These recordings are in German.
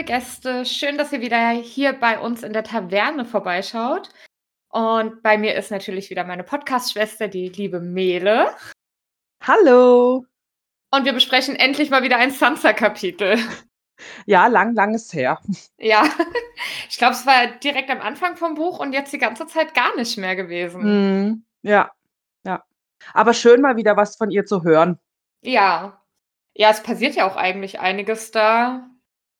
Liebe Gäste. Schön, dass ihr wieder hier bei uns in der Taverne vorbeischaut. Und bei mir ist natürlich wieder meine Podcast-Schwester, die liebe Mele. Hallo. Und wir besprechen endlich mal wieder ein Sansa-Kapitel. Ja, lang, lang ist her. Ja, ich glaube, es war direkt am Anfang vom Buch und jetzt die ganze Zeit gar nicht mehr gewesen. Mhm. Ja, ja. Aber schön mal wieder was von ihr zu hören. Ja. Ja, es passiert ja auch eigentlich einiges da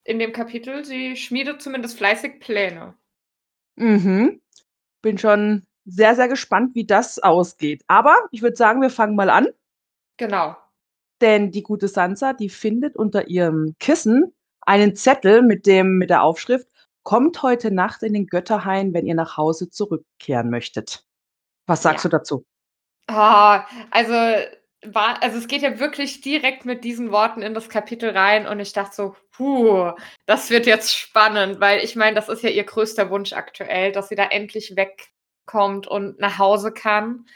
in dem Kapitel. Sie schmiedet zumindest fleißig Pläne. Mhm. Bin schon sehr, sehr gespannt, wie das ausgeht. Aber ich würde sagen, wir fangen mal an. Genau. Denn die gute Sansa, die findet unter ihrem Kissen einen Zettel mit dem mit der Aufschrift Kommt heute Nacht in den Götterhain, wenn ihr nach Hause zurückkehren möchtet. Was sagst Ja. du dazu? Ah, also war also es geht ja wirklich direkt mit diesen Worten in das Kapitel rein und ich dachte so: „Puh, das wird jetzt spannend“, weil ich meine, das ist ja ihr größter Wunsch aktuell, dass sie da endlich wegkommt und nach Hause kann.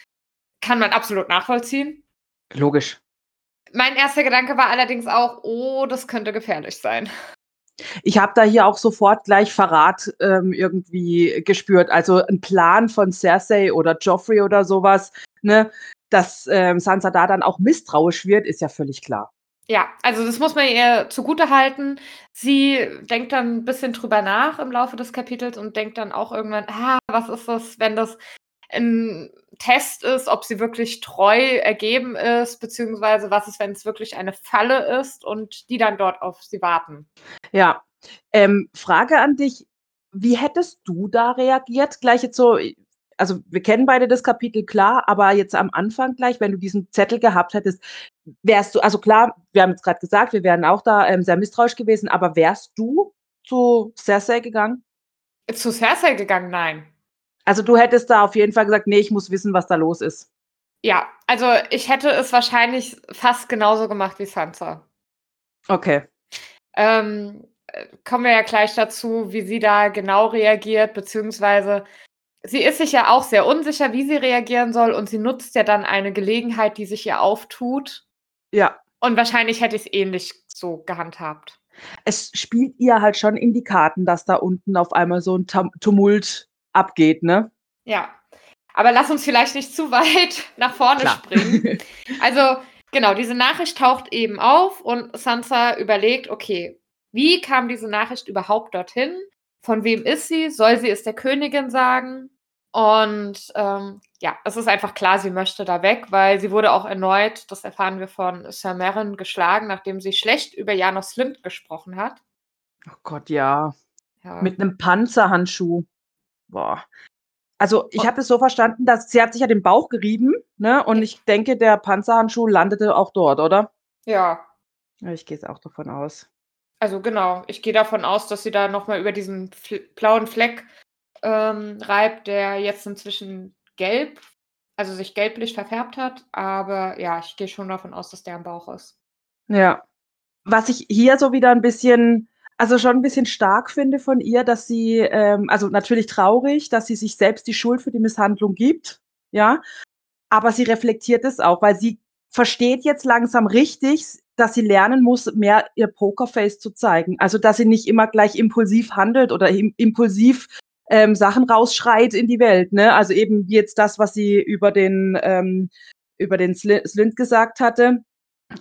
Kann man absolut nachvollziehen. Logisch. Mein erster Gedanke war allerdings auch: „Oh, das könnte gefährlich sein.“ Ich habe da hier auch sofort gleich Verrat, ähm, irgendwie gespürt. Also 'n Plan von Cersei oder Joffrey oder so was, ne? Dass, ähm, Sansa da dann auch misstrauisch wird, ist ja völlig klar. Ja, also das muss man ihr zugutehalten. Sie denkt dann 'n bisschen drüber nach im Laufe des Kapitels und denkt dann auch irgendwann: „Ah, was ist das, wenn das 'n Test ist, ob sie wirklich treu ergeben ist, beziehungsweise was ist, wenn's wirklich eine Falle ist und die dann dort auf sie warten?“ Ja. Ähm, Frage an dich: Wie hättest du da reagiert? Gleich jetzt so also wir kennen beide das Kapitel, klar, aber jetzt am Anfang gleich, wenn du diesen Zettel gehabt hättest, wärst du also klar, wir haben jetzt grad gesagt, wir wären auch da, ähm, sehr misstrauisch gewesen, aber wärst du zu Cersei gegangen? Zu Cersei gegangen? Nein. Also, du hättest da auf jeden Fall gesagt: „Ne, ich muss wissen, was da los ist.“ Ja, also ich hätte es wahrscheinlich fast genauso gemacht wie Sansa. Okay. Ähm, äh, kommen wir ja gleich dazu, wie sie da genau reagiert, beziehungsweise sie ist sich ja auch sehr unsicher, wie sie reagieren soll und sie nutzt ja dann eine Gelegenheit, die sich ihr auftut. Ja. Und wahrscheinlich hätte ich's ähnlich so gehandhabt. Es spielt ihr halt schon in die Karten, dass da unten auf einmal so 'n Tam Tumult abgeht, ne? Ja. Aber lass uns vielleicht nicht zu weit nach vorne Klar. springen. Also, genau, diese Nachricht taucht eben auf und Sansa überlegt: „Okay, wie kam diese Nachricht überhaupt dorthin? Von wem ist sie? Soll sie es der Königin sagen?“ Und, ähm, ja, es ist einfach klar, sie möchte da weg, weil sie wurde auch erneut, das erfahren wir von Sir Meryn, geschlagen, nachdem sie schlecht über Janos Slynt gesprochen hat. Oh Gott, ja. Ja. Mit 'nem Panzerhandschuh. Boah. Also, ich habe das so verstanden, dass sie hat sich ja den Bauch gerieben, ne? Und ich denke, der Panzerhandschuh landete auch dort, oder? Ja. Ich gehe jetzt auch davon aus. Also genau, ich gehe davon aus, dass sie da noch mal über diesen blauen Fleck, ähm, reibt, der jetzt inzwischen gelb also sich gelblich verfärbt hat. Aber ja, ich gehe schon davon aus, dass der am Bauch ist. Ja. Was ich hier so wieder 'n bisschen also schon 'n bisschen stark finde von ihr, dass sie, ähm also natürlich traurig, dass sie sich selbst die Schuld für die Misshandlung gibt, ja? Aber sie reflektiert es auch, weil sie versteht jetzt langsam richtig, dass sie lernen muss, mehr ihr Pokerface zu zeigen. Also, dass sie nicht immer gleich impulsiv handelt oder im impulsiv, ähm, Sachen rausschreit in die Welt, ne? Also eben wie jetzt das, was sie über den ähm, über den Sly Slynt gesagt hatte.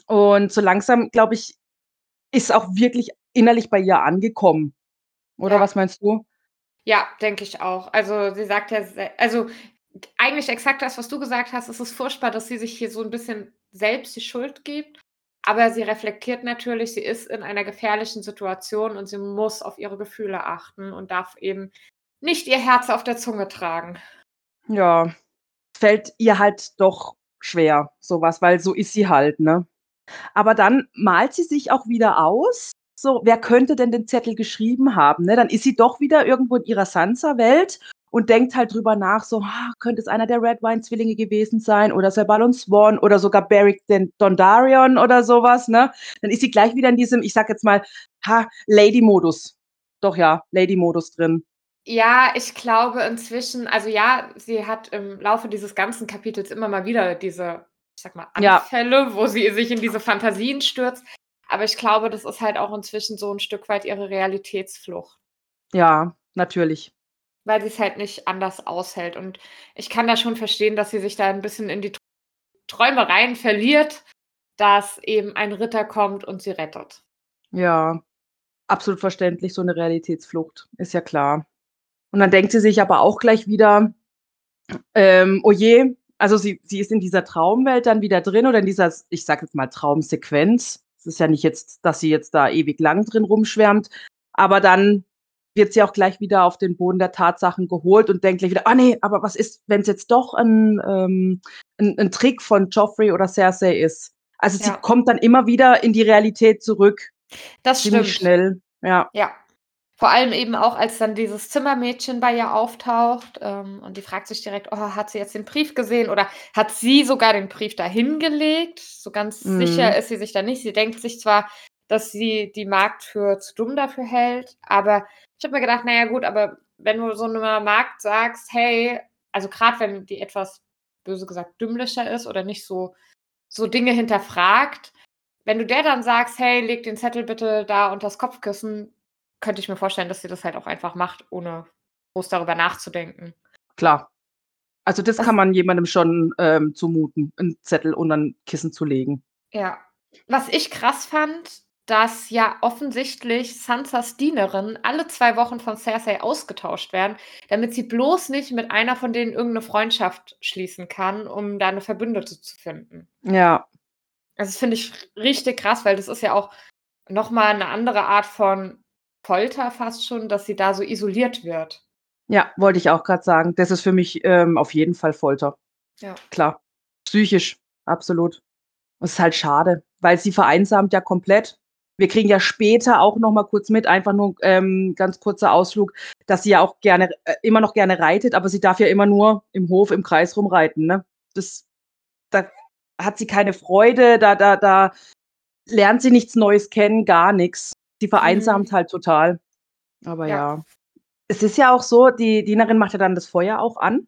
Und so langsam, glaube ich, ist auch wirklich innerlich bei ihr angekommen. Oder Ja. was meinst du? Ja, denke ich auch. Also, sie sagt ja also eigentlich exakt das, was du gesagt hast. Es ist furchtbar, dass sie sich hier so 'n bisschen selbst die Schuld gibt. Aber sie reflektiert natürlich, sie ist in einer gefährlichen Situation und sie muss auf ihre Gefühle achten und darf eben nicht ihr Herz auf der Zunge tragen. Ja. Fällt ihr halt doch schwer, so was, weil so ist sie halt, ne? Aber dann malt sie sich auch wieder aus, so, wer könnte denn den Zettel geschrieben haben, ne? Dann ist sie doch wieder irgendwo in ihrer Sansa-Welt und denkt halt drüber nach, so: „Ha, könnte es einer der Redwyne-Zwillinge gewesen sein oder Sir Balon Swann oder sogar Beric den Dondarrion oder so was“, ne? Dann ist sie gleich wieder in diesem, ich sage jetzt mal, ha, Lady-Modus. Doch ja, Lady-Modus drin. Ja, ich glaube inzwischen also ja, sie hat im Laufe dieses ganzen Kapitels immer mal wieder diese, ich sage mal, Ja. Anfälle, wo sie sich in diese Fantasien stürzt. Aber ich glaube, das ist halt auch inzwischen so ein Stück weit ihre Realitätsflucht. Ja, natürlich. Weil sie es halt nicht anders aushält. Und ich kann da schon verstehen, dass sie sich da ein bisschen in die Träumereien verliert, dass eben ein Ritter kommt und sie rettet. Ja, absolut verständlich, so eine Realitätsflucht, ist ja klar. Und dann denkt sie sich aber auch gleich wieder, ähm, oh je, also sie, sie ist in dieser Traumwelt dann wieder drin oder in dieser, ich sag jetzt mal, Traumsequenz. Es ist ja nicht jetzt, dass sie jetzt da ewig lang drin rumschwärmt, aber dann wird sie auch gleich wieder auf den Boden der Tatsachen geholt und denkt gleich wieder, ah nee, aber was ist, wenn es jetzt doch ein, ähm, ein, ein, Trick von Joffrey oder Cersei ist? Also ja. sie kommt dann immer wieder in die Realität zurück. Das Ziemlich stimmt. schnell, ja. Ja. Vor allem eben auch, als dann dieses Zimmermädchen bei ihr auftaucht ähm, und die fragt sich direkt, oh, hat sie jetzt den Brief gesehen oder hat sie sogar den Brief dahin gelegt? So ganz mhm. sicher ist sie sich da nicht. Sie denkt sich zwar, dass sie die Magd für zu dumm dafür hält, aber ich habe mir gedacht, naja gut, aber wenn du so einer Magd sagst, hey, also gerade wenn die etwas böse gesagt dümmlicher ist oder nicht so, so Dinge hinterfragt, wenn du der dann sagst, hey, leg den Zettel bitte da unter das Kopfkissen, könnte ich mir vorstellen, dass sie das halt auch einfach macht, ohne groß darüber nachzudenken. Klar. Also das, das kann man jemandem schon ähm, zumuten, einen Zettel unter ein Kissen zu legen. Ja. Was ich krass fand, dass ja offensichtlich Sansas Dienerinnen alle zwei Wochen von Cersei ausgetauscht werden, damit sie bloß nicht mit einer von denen irgendeine Freundschaft schließen kann, um da eine Verbündete zu finden. Ja. Also das finde ich richtig krass, weil das ist ja auch nochmal eine andere Art von Folter fast schon, dass sie da so isoliert wird. Ja, wollte ich auch gerade sagen. Das ist für mich ähm, auf jeden Fall Folter. Ja. Klar. Psychisch, absolut. Das ist halt schade, weil sie vereinsamt ja komplett wir kriegen ja später auch noch mal kurz mit, einfach nur ähm, ganz kurzer Ausflug, dass sie ja auch gerne, äh, immer noch gerne reitet, aber sie darf ja immer nur im Hof, im Kreis rumreiten. Ne? Das, da hat sie keine Freude, da, da, da lernt sie nichts Neues kennen, gar nichts. Sie vereinsamt mhm. halt total. Aber ja. ja. Es ist ja auch so, die Dienerin macht ja dann das Feuer auch an.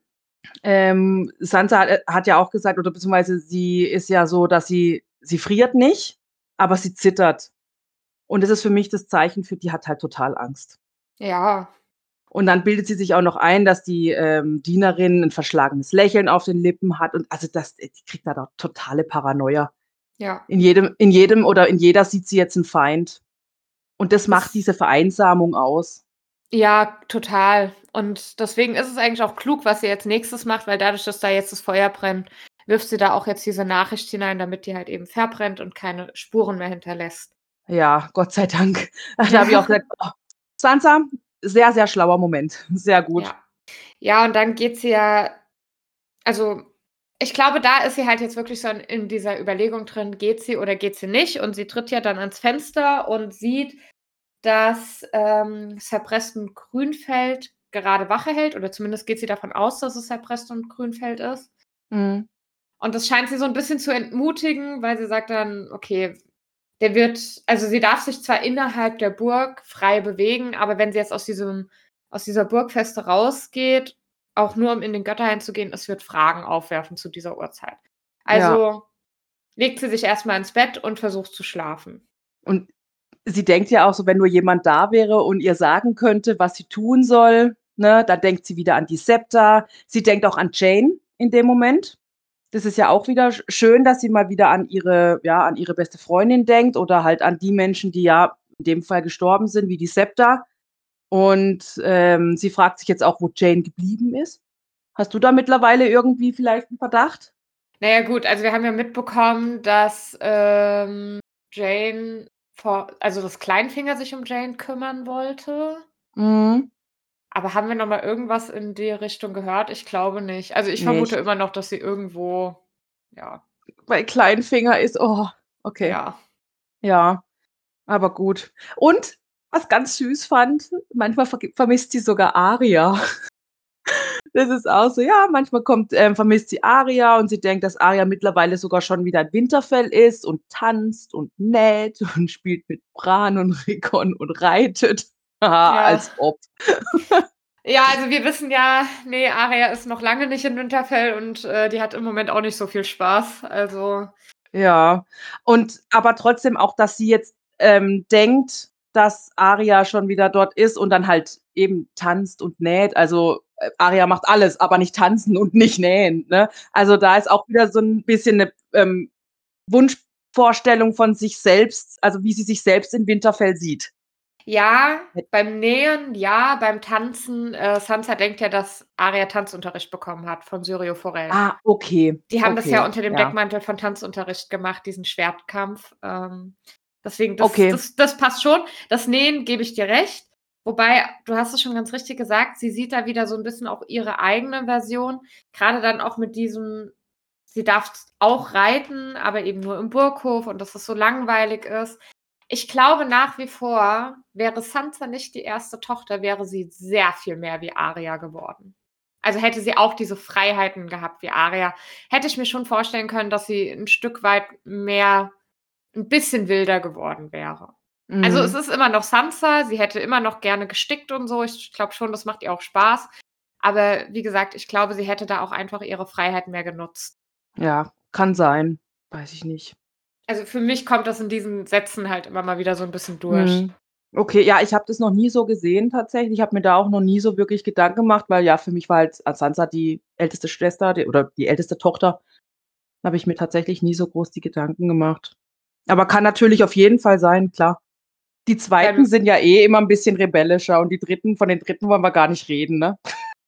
Ähm, Sansa hat, hat ja auch gesagt, oder beziehungsweise sie ist ja so, dass sie, sie friert nicht, aber sie zittert. Und das ist für mich das Zeichen für, die hat halt total Angst. Ja. Und dann bildet sie sich auch noch ein, dass die ähm, Dienerin ein verschlagenes Lächeln auf den Lippen hat. Und also das, die kriegt da doch totale Paranoia. Ja. In jedem, in jedem oder in jeder sieht sie jetzt einen Feind. Und das, macht diese Vereinsamung aus. Ja, total. Und deswegen ist es eigentlich auch klug, was sie jetzt nächstes macht, weil dadurch, dass da jetzt das Feuer brennt, wirft sie da auch jetzt diese Nachricht hinein, damit die halt eben verbrennt und keine Spuren mehr hinterlässt. Ja, Gott sei Dank. Da habe ich auch gesagt, oh, Sansa, sehr, sehr schlauer Moment. Sehr gut. Ja. ja, und dann geht sie ja, also ich glaube, da ist sie halt jetzt wirklich so in dieser Überlegung drin, geht sie oder geht sie nicht? Und sie tritt ja dann ans Fenster und sieht, dass ähm, Sir Preston Grünfeld gerade Wache hält, oder zumindest geht sie davon aus, dass es Sir Preston Grünfeld ist. Mhm. Und das scheint sie so ein bisschen zu entmutigen, weil sie sagt dann, okay, der wird, also sie darf sich zwar innerhalb der Burg frei bewegen, aber wenn sie jetzt aus diesem, aus dieser Burgfeste rausgeht, auch nur um in den Götterhain zu gehen, es wird Fragen aufwerfen zu dieser Uhrzeit. Also ja. legt sie sich erstmal ins Bett und versucht zu schlafen. Und sie denkt ja auch so, wenn nur jemand da wäre und ihr sagen könnte, was sie tun soll, ne, dann denkt sie wieder an die Septa. Sie denkt auch an Jane in dem Moment das ist ja auch wieder schön, dass sie mal wieder an ihre, ja, an ihre beste Freundin denkt oder halt an die Menschen, die ja in dem Fall gestorben sind, wie die Septa. Und ähm, sie fragt sich jetzt auch, wo Jane geblieben ist. Hast du da mittlerweile irgendwie vielleicht einen Verdacht? Naja, gut, also wir haben ja mitbekommen, dass ähm, Jane vor, also das Kleinfinger sich um Jane kümmern wollte. Mhm. Aber haben wir noch mal irgendwas in die Richtung gehört? Ich glaube nicht. Also, ich vermute immer noch, dass sie irgendwo ja. Weil Kleinfinger ist oh, okay. Ja. Ja, aber gut. Und was ganz süß fand, manchmal vermisst sie sogar Aria. Das ist auch so, ja, manchmal kommt, ähm, vermisst sie Aria und sie denkt, dass Aria mittlerweile sogar schon wieder ein Winterfell ist und tanzt und näht und spielt mit Bran und Rickon und reitet. Ja. Als ob. Ja, also wir wissen ja, nee, Aria ist noch lange nicht in Winterfell und äh, die hat im Moment auch nicht so viel Spaß. Also Ja. Und aber trotzdem auch, dass sie jetzt, ähm, denkt, dass Aria schon wieder dort ist und dann halt eben tanzt und näht. Also, äh, Aria macht alles, aber nicht tanzen und nicht nähen, ne? Also, da ist auch wieder so 'n bisschen 'ne, ähm, Wunschvorstellung von sich selbst, also, wie sie sich selbst in Winterfell sieht. Ja, beim Nähen ja, beim Tanzen äh, Sansa denkt ja, dass Aria Tanzunterricht bekommen hat von Syrio Forel. Ah, okay, Die haben das ja okay, unter dem ja. Deckmantel von Tanzunterricht gemacht, diesen Schwertkampf. Ähm, deswegen, das Okay. das das passt schon. Das Nähen gebe ich dir recht. Wobei, du hast es schon ganz richtig gesagt, sie sieht da wieder so 'n bisschen auch ihre eigene Version. Grade dann auch mit diesem sie darf auch reiten, aber eben nur im Burghof und dass es so langweilig ist. Ich glaube nach wie vor, wäre Sansa nicht die 1. Tochter, wäre sie sehr viel mehr wie Aria geworden. Also, hätte sie auch diese Freiheiten gehabt wie Aria, hätte ich mir schon vorstellen können, dass sie 'n Stück weit mehr 'n bisschen wilder geworden wäre. Also, es Mhm. ist immer noch Sansa, sie hätte immer noch gerne gestickt und so. Ich glaube schon, das macht ihr auch Spaß. Aber wie gesagt, ich glaube, sie hätte da auch einfach ihre Freiheit mehr genutzt. Ja, kann sein. Weiß ich nicht. Also, für mich kommt das in diesen Sätzen halt immer mal wieder so 'n bisschen durch. Mhm. Okay, ja, ich habe das noch nie so gesehen tatsächlich. Ich habe mir da auch noch nie so wirklich Gedanken gemacht, weil ja, für mich war halt, Sansa die älteste Schwester, die oder die älteste Tochter. Habe ich mir tatsächlich nie so groß die Gedanken gemacht. Aber kann natürlich auf jeden Fall sein, klar. Die 2. Beim sind ja eh immer 'n bisschen rebellischer und die 3. von den 3. wollen wir gar nicht reden, ne?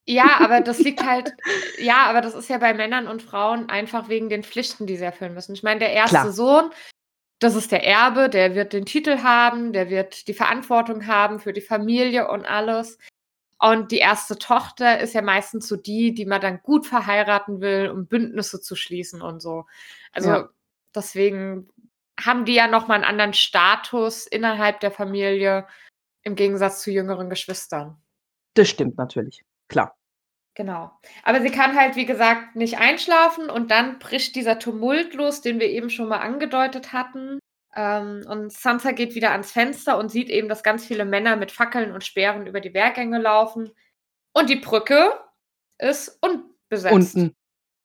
Ja, aber das liegt halt ja, aber das ist ja bei Männern und Frauen einfach wegen den Pflichten, die sie erfüllen müssen. Ich meine, der 1. Klar. Sohn, das ist der Erbe, der wird den Titel haben, der wird die Verantwortung haben für die Familie und alles. Und die 1. Tochter ist ja meistens so die, die man dann gut verheiraten will, um Bündnisse zu schließen und so. Also, Ja. deswegen haben die ja noch mal 'n anderen Status innerhalb der Familie im Gegensatz zu jüngeren Geschwistern. Das stimmt natürlich, klar. Genau. Aber sie kann halt, wie gesagt, nicht einschlafen und dann bricht dieser Tumult los, den wir eben schon mal angedeutet hatten. Ähm, und Sansa geht wieder ans Fenster und sieht eben, dass ganz viele Männer mit Fackeln und Speeren über die Wehrgänge laufen. Und die Brücke ist unbesetzt. Unten.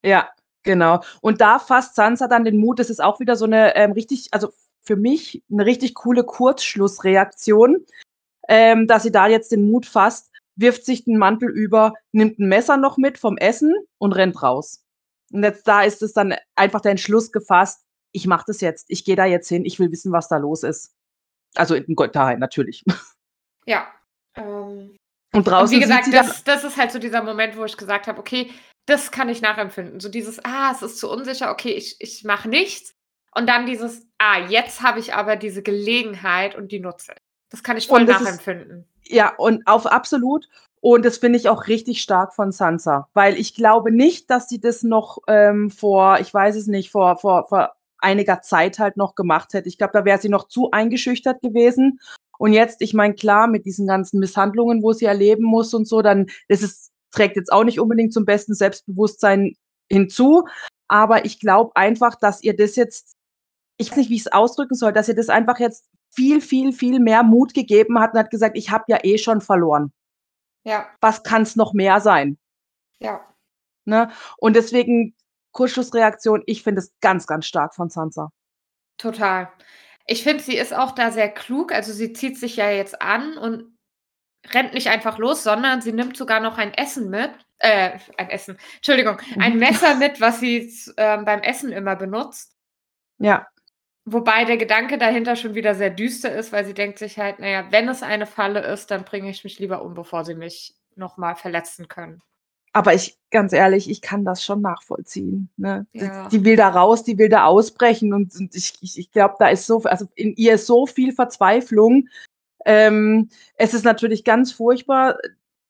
Ja, genau. Und da fasst Sansa dann den Mut. Das ist auch wieder so 'ne, ähm, richtig also, für mich 'ne richtig coole Kurzschlussreaktion, ähm, dass sie da jetzt den Mut fasst, wirft sich den Mantel über, nimmt 'n Messer noch mit vom Essen und rennt raus. Und jetzt da ist es dann einfach der Entschluss gefasst: „Ich mache das jetzt. Ich gehe da jetzt hin. Ich will wissen, was da los ist.“ Also, in Götterhain natürlich. Ja, ähm Und und draußen wie sieht gesagt, das das ist halt so dieser Moment, wo ich gesagt habe: „Okay, das kann ich nachempfinden.“ So dieses: „Ah, es ist zu unsicher. Okay, ich ich mache nichts.“ Und dann dieses: „Ah, jetzt habe ich aber diese Gelegenheit und die nutze ich.“ Das kann ich voll Und das ist nachempfinden. ja, und auf absolut. Und das finde ich auch richtig stark von Sansa, weil ich glaube nicht, dass sie das noch, ähm, vor ich weiß es nicht, vor vor vor einiger Zeit halt noch gemacht hätte. Ich glaube, da wäre sie noch zu eingeschüchtert gewesen. Und jetzt ich meine, klar, mit diesen ganzen Misshandlungen, wo sie erleben muss und so, dann das ist trägt jetzt auch nicht unbedingt zum besten Selbstbewusstsein hinzu. Aber ich glaube einfach, dass ihr das jetzt ich weiß nicht, wie ich's ausdrücken soll, dass ihr das einfach jetzt viel, viel, viel mehr Mut gegeben hat und hat gesagt: „Ich habe ja eh schon verloren.“ Ja. Was kann's noch mehr sein? Ja. Ne? Und deswegen Kurzschlussreaktion, ich finde es ganz, ganz stark von Sansa. Total. Ich finde, sie ist auch da sehr klug. Also, sie zieht sich ja jetzt an und rennt nicht einfach los, sondern sie nimmt sogar noch ein Essen mit äh, ein Essen, Entschuldigung, ein Mhm. Messer mit, was sie z ähm, beim Essen immer benutzt. Ja. Wobei der Gedanke dahinter schon wieder sehr düster ist, weil sie denkt sich halt: „Na ja, wenn es eine Falle ist, dann bringe ich mich lieber um, bevor sie mich noch mal verletzen können.“ Aber ich ganz ehrlich, ich kann das schon nachvollziehen, ne? Ja. die will da raus, die will da ausbrechen und und ich ich ich glaube, da ist so also, in ihr ist so viel Verzweiflung. Ähm, es ist natürlich ganz furchtbar,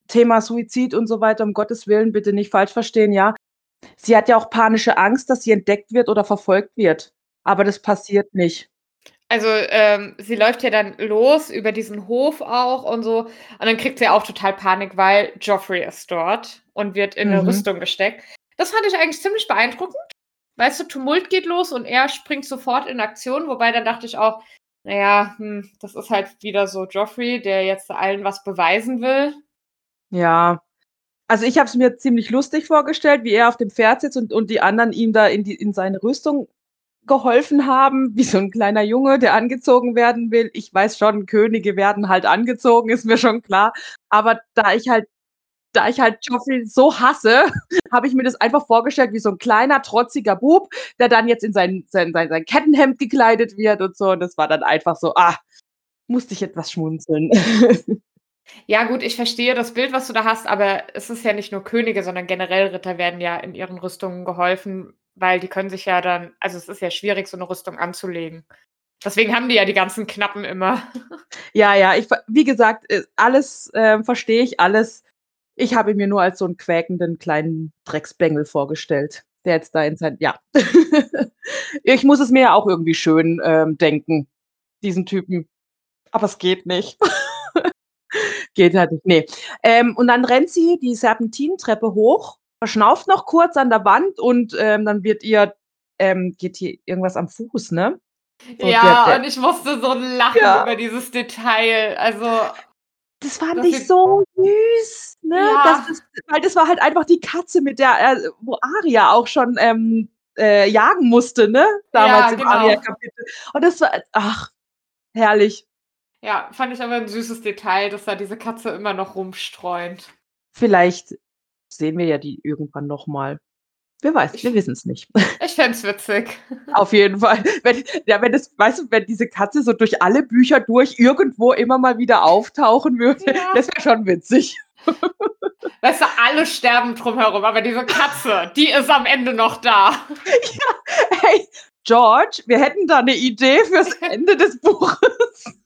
Thema Suizid und so weiter, um Gottes Willen, bitte nicht falsch verstehen, ja. Sie hat ja auch panische Angst, dass sie entdeckt wird oder verfolgt wird, aber das passiert nicht. Also, ähm, sie läuft ja dann los über diesen Hof auch und so und dann kriegt sie auch total Panik, weil Joffrey ist dort und wird in Mhm. Rüstung gesteckt. Das fand ich eigentlich ziemlich beeindruckend. Weißt du, Tumult geht los und er springt sofort in Aktion, wobei dann dachte ich auch: „Na ja, hm, das ist halt wieder so Joffrey, der jetzt allen was beweisen will.“ Ja. Also, ich habe es mir ziemlich lustig vorgestellt, wie er auf dem Pferd sitzt und und die anderen ihm da in die in seine Rüstung geholfen haben, wie so ein kleiner Junge, der angezogen werden will. Ich weiß schon, Könige werden halt angezogen, ist mir schon klar. Aber da ich halt da ich halt Joffrey so hasse, habe ich mir das einfach vorgestellt wie so ein kleiner, trotziger Bub, der dann jetzt in sein sein sein sein Kettenhemd gekleidet wird und so. Und das war dann einfach so, ah, musste ich etwas schmunzeln. Ja, gut, ich verstehe das Bild, was du da hast, aber es ist ja nicht nur Könige, sondern generell Ritter werden ja in ihren Rüstungen geholfen, weil die können sich ja dann, also es ist ja schwierig, so eine Rüstung anzulegen. Deswegen haben die ja die ganzen Knappen immer. Ja, ja, ich, wie gesagt, äh, alles äh, verstehe ich, alles. Ich habe ihn mir nur als so einen quäkenden kleinen Drecksbengel vorgestellt, der jetzt da in sein, ja. ich muss es mir ja auch irgendwie schön ähm, denken, diesen Typen. Aber es geht nicht. geht halt nicht. Nee. Ähm, und dann rennt sie die Serpentintreppe hoch verschnauft noch kurz an der Wand und ähm, dann wird ihr, ähm, geht hier irgendwas am Fuß, ne? So ja, der, der, und ich musste so lachen ja. über dieses Detail. Also. Das fand ich so süß, ne? Ja. Das, weil das war halt einfach die Katze, mit der, äh, wo Aria auch schon ähm, äh, jagen musste, ne? Damals ja, im genau. Aria-Kapitel. Und das war, ach, herrlich. Ja, fand ich aber ein süßes Detail, dass da diese Katze immer noch rumstreunt. Vielleicht sehen wir ja die irgendwann nochmal. Wer weiß, ich, wir wissen es nicht. Ich fände es witzig. Auf jeden Fall. Wenn, ja, wenn das, weißt du, wenn diese Katze so durch alle Bücher durch irgendwo immer mal wieder auftauchen würde, ja. das wäre schon witzig. Weißt du, alle sterben drumherum, aber diese Katze, die ist am Ende noch da. Ja, hey, George, wir hätten da eine Idee fürs Ende des Buches.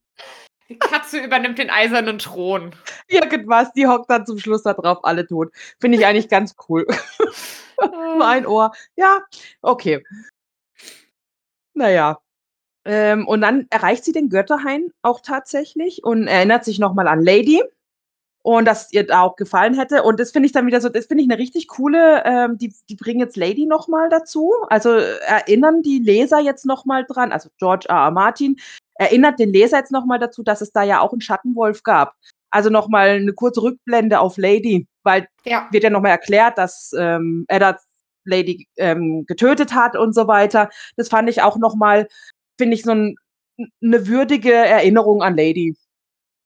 Katze übernimmt den eisernen Thron. Irgendwas, die hockt dann zum Schluss da drauf, alle tot. Finde ich eigentlich ganz cool. mein Ohr. Ja, okay. Naja. Ähm, und dann erreicht sie den Götterhain auch tatsächlich und erinnert sich nochmal an Lady und dass ihr da auch gefallen hätte. Und das finde ich dann wieder so, das finde ich eine richtig coole, ähm, die, die bringen jetzt Lady nochmal dazu. Also erinnern die Leser jetzt nochmal dran, also George R. R. Martin erinnert den Leser jetzt nochmal dazu, dass es da ja auch einen Schattenwolf gab. Also nochmal eine kurze Rückblende auf Lady, weil ja. wird ja nochmal erklärt, dass ähm, Eddard Lady ähm, getötet hat und so weiter. Das fand ich auch nochmal, finde ich, so ein, eine würdige Erinnerung an Lady.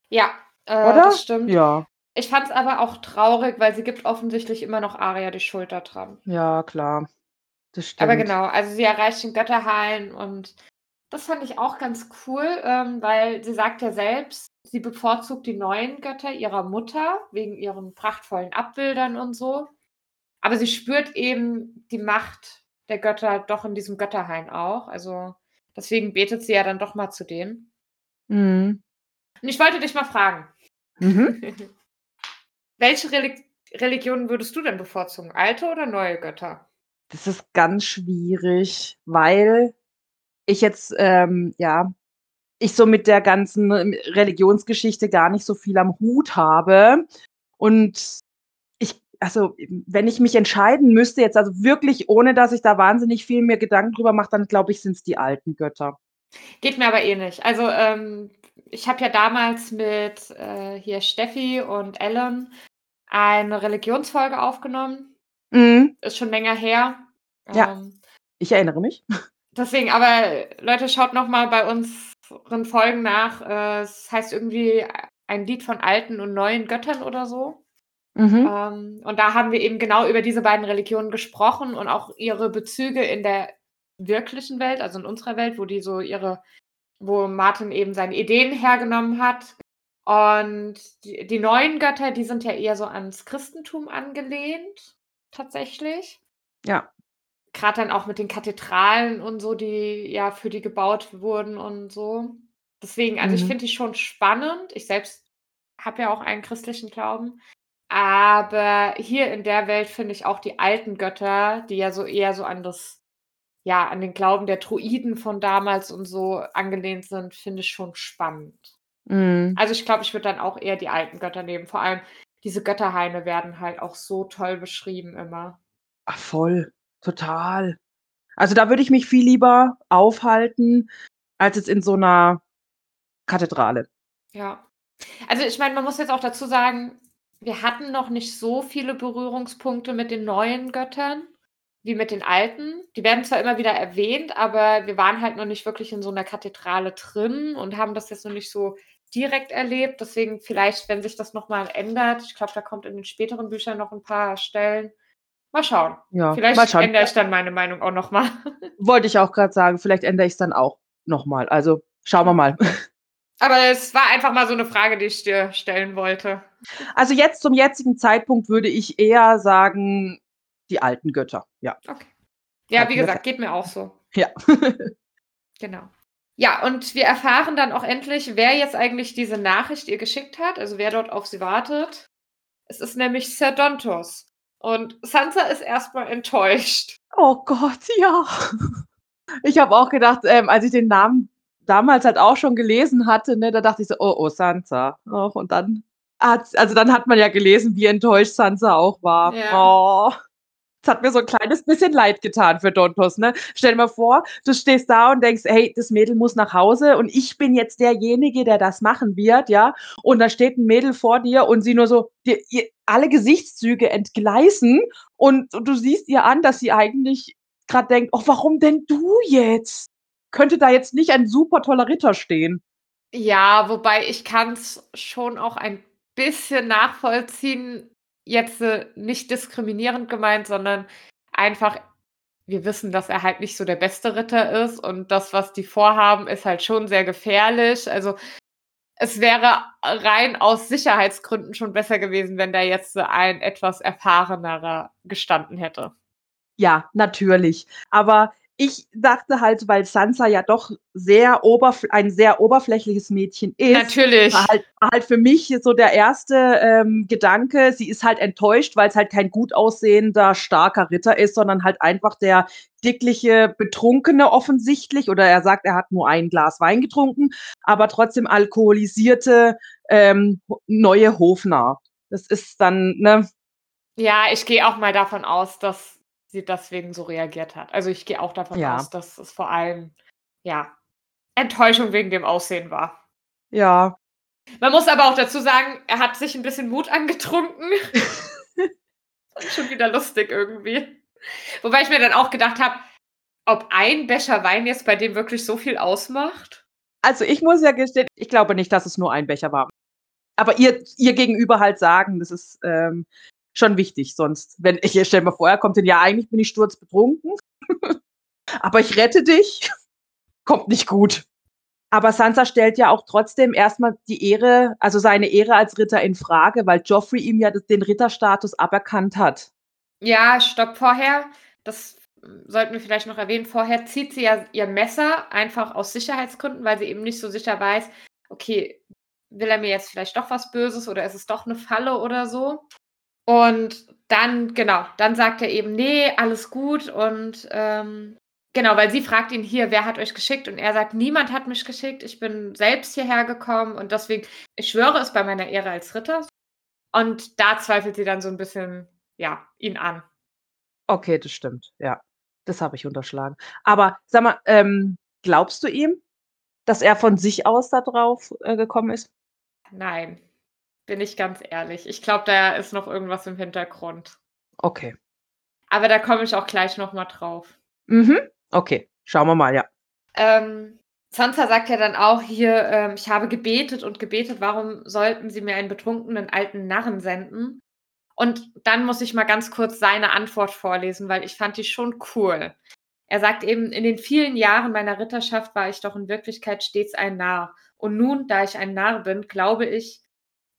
Ja, äh, Oder? das stimmt. Ja. Ich fand es aber auch traurig, weil sie gibt offensichtlich immer noch Aria die Schulter dran. Ja, klar. Das stimmt. Aber genau, also sie erreicht den Götterhain und das fand ich auch ganz cool, ähm, weil sie sagt ja selbst, sie bevorzugt die neuen Götter ihrer Mutter wegen ihren prachtvollen Abbildern und so. Aber sie spürt eben die Macht der Götter doch in diesem Götterhain auch. Also deswegen betet sie ja dann doch mal zu denen. Mhm. Und ich wollte dich mal fragen. Mhm. Welche Reli Religionen würdest du denn bevorzugen? Alte oder neue Götter? Das ist ganz schwierig, weil ich jetzt, ähm, ja, ich so mit der ganzen Religionsgeschichte gar nicht so viel am Hut habe. Und ich, also, wenn ich mich entscheiden müsste, jetzt also wirklich, ohne dass ich da wahnsinnig viel mir Gedanken drüber mache, dann glaube ich, sind es die alten Götter. Geht mir aber ähnlich. Eh also, ähm, ich habe ja damals mit äh, hier Steffi und Ellen eine Religionsfolge aufgenommen. Mhm. Ist schon länger her. Ja. Ähm, ich erinnere mich. Deswegen, aber Leute, schaut noch mal bei unseren Folgen nach. Äh, es heißt irgendwie ein Lied von alten und neuen Göttern oder so. Mhm. Ähm, und da haben wir eben genau über diese beiden Religionen gesprochen und auch ihre Bezüge in der wirklichen Welt, also in unserer Welt, wo die so ihre, wo Martin eben seine Ideen hergenommen hat. Und die, die neuen Götter, die sind ja eher so ans Christentum angelehnt, tatsächlich. Ja gerade dann auch mit den Kathedralen und so, die ja für die gebaut wurden und so. Deswegen, also ich mhm. finde die schon spannend. Ich selbst habe ja auch einen christlichen Glauben. Aber hier in der Welt finde ich auch die alten Götter, die ja so eher so an das, ja, an den Glauben der Druiden von damals und so angelehnt sind, finde ich schon spannend. Mhm. Also ich glaube, ich würde dann auch eher die alten Götter nehmen. Vor allem diese Götterhaine werden halt auch so toll beschrieben immer. Ach, voll. Total. Also da würde ich mich viel lieber aufhalten, als jetzt in so einer Kathedrale. Ja. Also ich meine, man muss jetzt auch dazu sagen, wir hatten noch nicht so viele Berührungspunkte mit den neuen Göttern. wie mit den alten. Die werden zwar immer wieder erwähnt, aber wir waren halt noch nicht wirklich in so einer Kathedrale drin und haben das jetzt noch nicht so direkt erlebt. Deswegen vielleicht, wenn sich das nochmal ändert, ich glaube, da kommt in den späteren Büchern noch ein paar Stellen. Mal schauen. Ja, vielleicht mal schauen. ändere ich dann meine Meinung auch nochmal. Wollte ich auch gerade sagen, vielleicht ändere ich es dann auch nochmal. Also schauen wir mal. Aber es war einfach mal so eine Frage, die ich dir stellen wollte. Also jetzt zum jetzigen Zeitpunkt würde ich eher sagen, die alten Götter. Ja. Okay. Ja, wie gesagt, geht mir auch so. Ja. Genau. Ja, und wir erfahren dann auch endlich, wer jetzt eigentlich diese Nachricht ihr geschickt hat, also wer dort auf sie wartet. Es ist nämlich Sir Dontos. Und Sansa ist erstmal enttäuscht. oh Gott, ja. Ich habe auch gedacht, ähm, als ich den Namen damals halt auch schon gelesen hatte, ne, da dachte ich so, oh, oh, Sansa. Och, und dann hat, also dann hat man ja gelesen, wie enttäuscht Sansa auch war. Ja. Oh. Es hat mir so ein kleines bisschen leid getan für Dontos, ne? Stell dir mal vor, du stehst da und denkst, hey, das Mädel muss nach Hause und ich bin jetzt derjenige, der das machen wird, ja? Und da steht ein Mädel vor dir und sie nur so, dir, ihr, alle Gesichtszüge entgleisen und, und du siehst ihr an, dass sie eigentlich gerade denkt, oh, warum denn du jetzt? Könnte da jetzt nicht ein super toller Ritter stehen? Ja, wobei ich kann es schon auch ein bisschen nachvollziehen, jetzt äh, nicht diskriminierend gemeint, sondern einfach, wir wissen, dass er halt nicht so der beste Ritter ist und das, was die vorhaben, ist halt schon sehr gefährlich. Also es wäre rein aus Sicherheitsgründen schon besser gewesen, wenn da jetzt äh, ein etwas erfahrenerer gestanden hätte. Ja, natürlich. Aber ich dachte halt, weil Sansa ja doch sehr ein sehr oberflächliches Mädchen ist, Natürlich. war halt, war halt für mich so der erste ähm, Gedanke, sie ist halt enttäuscht, weil es halt kein gut aussehender, starker Ritter ist, sondern halt einfach der dickliche Betrunkene offensichtlich. Oder er sagt, er hat nur ein Glas Wein getrunken, aber trotzdem alkoholisierte ähm, neue Hofnarr. Das ist dann, ne? Ja, ich gehe auch mal davon aus, dass sie deswegen so reagiert hat. Also ich gehe auch davon Ja. aus, dass es vor allem, ja, Enttäuschung wegen dem Aussehen war. Ja. Man muss aber auch dazu sagen, er hat sich ein bisschen Mut angetrunken. Schon wieder lustig irgendwie. Wobei ich mir dann auch gedacht habe, ob ein Becher Wein jetzt bei dem wirklich so viel ausmacht. Also ich muss ja gestehen, ich glaube nicht, dass es nur ein Becher war. Aber ihr, ihr gegenüber halt sagen, das ist ähm, schon wichtig. Sonst, wenn ich stell mir vor, er kommt hin, ja, eigentlich bin ich sturzbetrunken, aber ich rette dich, kommt nicht gut. Aber Sansa stellt ja auch trotzdem erstmal die Ehre, also seine Ehre als Ritter in Frage, weil Joffrey ihm ja den Ritterstatus aberkannt hat. Ja, stopp vorher. Das sollten wir vielleicht noch erwähnen. Vorher zieht sie ja ihr Messer einfach aus Sicherheitsgründen, weil sie eben nicht so sicher weiß, okay, will er mir jetzt vielleicht doch was Böses oder ist es doch eine Falle oder so? Und dann, genau, dann sagt er eben, nee, alles gut. Und ähm, genau, weil sie fragt ihn hier, wer hat euch geschickt? Und er sagt, niemand hat mich geschickt. Ich bin selbst hierher gekommen und deswegen, ich schwöre es bei meiner Ehre als Ritter. Und da zweifelt sie dann so ein bisschen, ja, ihn an. Okay, das stimmt, ja. Das habe ich unterschlagen. Aber sag mal, ähm, glaubst du ihm, dass er von sich aus da drauf äh, gekommen ist? Nein, bin ich ganz ehrlich. Ich glaube, da ist noch irgendwas im Hintergrund. Okay. Aber da komme ich auch gleich nochmal drauf. Mhm. Okay, schauen wir mal, ja. Ähm, Sansa sagt ja dann auch hier, ähm, ich habe gebetet und gebetet, warum sollten sie mir einen betrunkenen alten Narren senden? Und dann muss ich mal ganz kurz seine Antwort vorlesen, weil ich fand die schon cool. Er sagt eben, in den vielen Jahren meiner Ritterschaft war ich doch in Wirklichkeit stets ein Narr. Und nun, da ich ein Narr bin, glaube ich,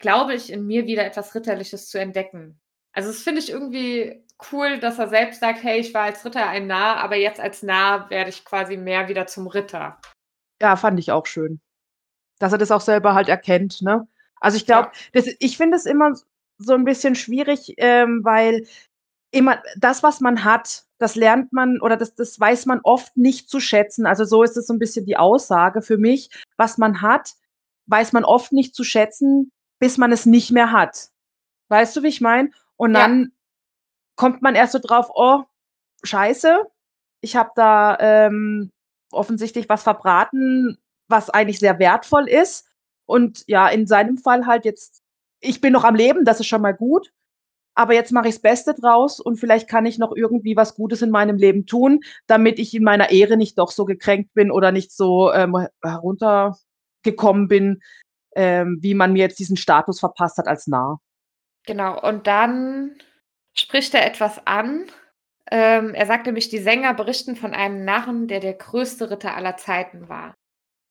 glaube ich in mir wieder etwas Ritterliches zu entdecken. Also das finde ich irgendwie cool, dass er selbst sagt, hey, ich war als Ritter ein Narr, aber jetzt als Narr werde ich quasi mehr wieder zum Ritter. Ja, fand ich auch schön. Dass er das auch selber halt erkennt, ne? Also ich glaube, das ich finde es immer so ein bisschen schwierig, ähm, weil immer das, was man hat, das lernt man oder das das weiß man oft nicht zu schätzen. Also, so ist es so ein bisschen die Aussage für mich. Was man hat, weiß man oft nicht zu schätzen, bis man es nicht mehr hat. Weißt du, wie ich meine? Und Ja. dann kommt man erst so drauf: „Oh, scheiße, ich habe da, ähm, offensichtlich was verbraten, was eigentlich sehr wertvoll ist.“ Und ja, in seinem Fall halt jetzt ich bin noch am Leben, das ist schon mal gut. aber jetzt mache ich das Beste draus und vielleicht kann ich noch irgendwie was Gutes in meinem Leben tun, damit ich in meiner Ehre nicht doch so gekränkt bin oder nicht so, ähm, heruntergekommen bin, ähm, wie man mir jetzt diesen Status verpasst hat als Narr. Genau, und dann spricht er etwas an. Ähm, er sagt nämlich, die Sänger berichten von einem Narren, der der größte Ritter aller Zeiten war.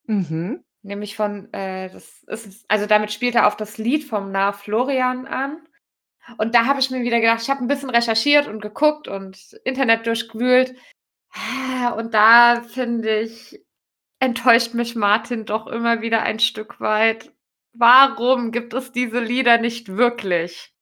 Mhm. Nämlich von, äh, das ist, also damit spielt er auf das Lied vom Narr Florian an. Und da habe ich mir wieder gedacht, ich habe ein bisschen recherchiert und geguckt und Internet durchgewühlt. Ah, und da finde ich, enttäuscht mich Martin doch immer wieder ein Stück weit. Warum gibt es diese Lieder nicht wirklich?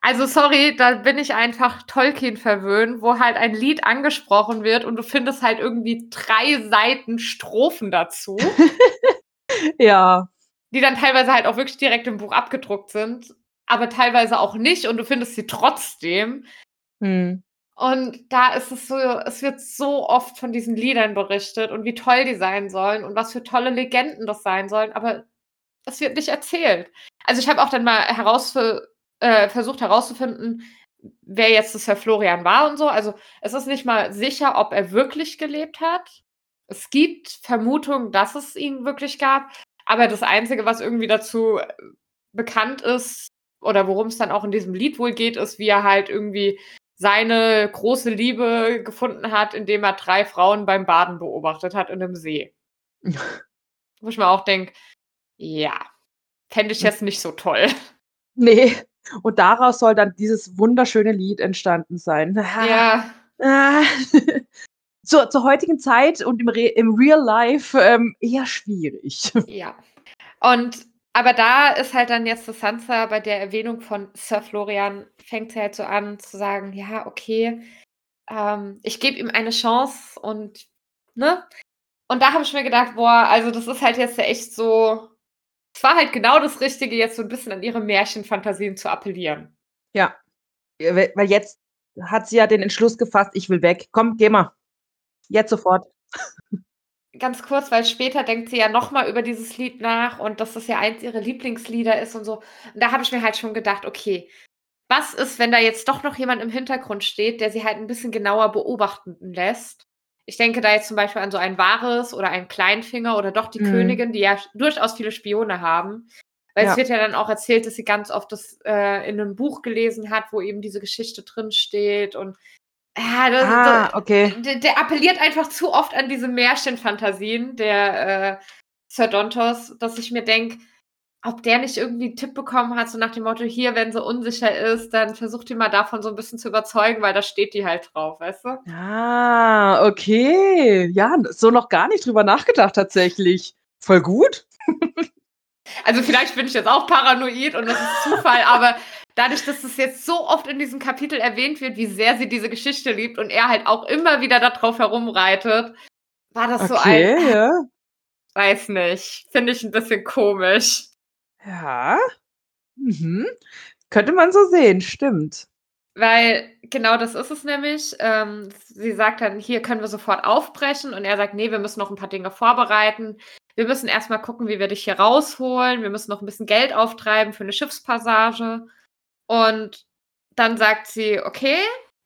Also sorry, da bin ich einfach Tolkien verwöhnt, wo halt ein Lied angesprochen wird und du findest halt irgendwie drei Seiten Strophen dazu. ja. Die dann teilweise halt auch wirklich direkt im Buch abgedruckt sind, aber teilweise auch nicht und du findest sie trotzdem. Hm. Und da ist es so, es wird so oft von diesen Liedern berichtet und wie toll die sein sollen und was für tolle Legenden das sein sollen, aber es wird nicht erzählt. Also ich habe auch dann mal heraus, äh, versucht herauszufinden, wer jetzt das Herr Florian war und so. Also es ist nicht mal sicher, ob er wirklich gelebt hat. Es gibt Vermutungen, dass es ihn wirklich gab, aber das Einzige, was irgendwie dazu äh, bekannt ist oder worum es dann auch in diesem Lied wohl geht, ist, wie er halt irgendwie seine große Liebe gefunden hat, indem er drei Frauen beim Baden beobachtet hat in einem See. Wo ich mir auch denke, ja, fände ich hm. jetzt nicht so toll. Nee, und daraus soll dann dieses wunderschöne Lied entstanden sein. Ja. zur, zur heutigen Zeit und im, Re im Real Life ähm, eher schwierig. Ja. Und aber da ist halt dann jetzt das Sansa bei der Erwähnung von Sir Florian, fängt sie halt so an zu sagen, ja, okay, ähm, ich gebe ihm eine Chance und, ne? Und da habe ich mir gedacht, boah, also das ist halt jetzt echt so, es war halt genau das Richtige, jetzt so ein bisschen an ihre Märchenfantasien zu appellieren. Ja, weil jetzt hat sie ja den Entschluss gefasst, ich will weg. Komm, geh mal. Jetzt sofort. Ganz kurz, weil später denkt sie ja nochmal über dieses Lied nach und dass das ja eins ihrer Lieblingslieder ist und so. Und da habe ich mir halt schon gedacht, okay, was ist, wenn da jetzt doch noch jemand im Hintergrund steht, der sie halt ein bisschen genauer beobachten lässt? Ich denke da jetzt zum Beispiel an so ein Wahres oder ein Kleinfinger oder doch die mhm. Königin, die ja durchaus viele Spione haben. Weil ja. es wird ja dann auch erzählt, dass sie ganz oft das äh, in einem Buch gelesen hat, wo eben diese Geschichte drin steht und ja, das, ah, okay. Der, der, appelliert einfach zu oft an diese Märchenfantasien, der äh, Sir Dontos, dass ich mir denke, ob der nicht irgendwie einen Tipp bekommen hat, so nach dem Motto, hier, wenn sie unsicher ist, dann versucht die mal davon so ein bisschen zu überzeugen, weil da steht die halt drauf, weißt du? Ah, okay. Ja, so noch gar nicht drüber nachgedacht tatsächlich. Voll gut. also vielleicht bin ich jetzt auch paranoid und das ist Zufall, aber dadurch, dass es jetzt so oft in diesem Kapitel erwähnt wird, wie sehr sie diese Geschichte liebt und er halt auch immer wieder darauf herumreitet, war das so okay, ein. Ja. Weiß nicht. Finde ich ein bisschen komisch. Ja. Mhm. Könnte man so sehen, stimmt. Weil genau das ist es nämlich. Ähm, sie sagt dann, hier können wir sofort aufbrechen. Und er sagt, nee, wir müssen noch ein paar Dinge vorbereiten. Wir müssen erstmal gucken, wie wir dich hier rausholen. Wir müssen noch ein bisschen Geld auftreiben für eine Schiffspassage. Und dann sagt sie, okay,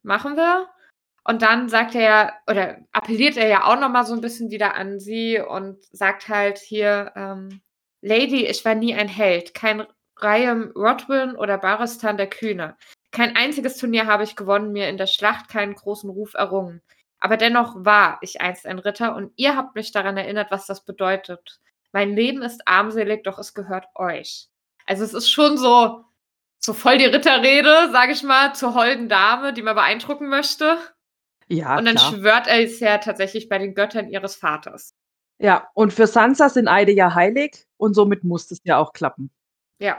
machen wir. Und dann sagt er oder appelliert er ja auch nochmal so ein bisschen wieder an sie und sagt halt hier, ähm, Lady, ich war nie ein Held, kein Ryan Rodwin oder Baristan der Kühne. Kein einziges Turnier habe ich gewonnen, mir in der Schlacht keinen großen Ruf errungen. Aber dennoch war ich einst ein Ritter und ihr habt mich daran erinnert, was das bedeutet. Mein Leben ist armselig, doch es gehört euch. Also es ist schon so, so voll die Ritterrede, sage ich mal, zur holden Dame, die man beeindrucken möchte. Ja, und dann klar. schwört er es ja tatsächlich bei den Göttern ihres Vaters. Ja, und für Sansa sind Eide ja heilig und somit muss es ja auch klappen. Ja.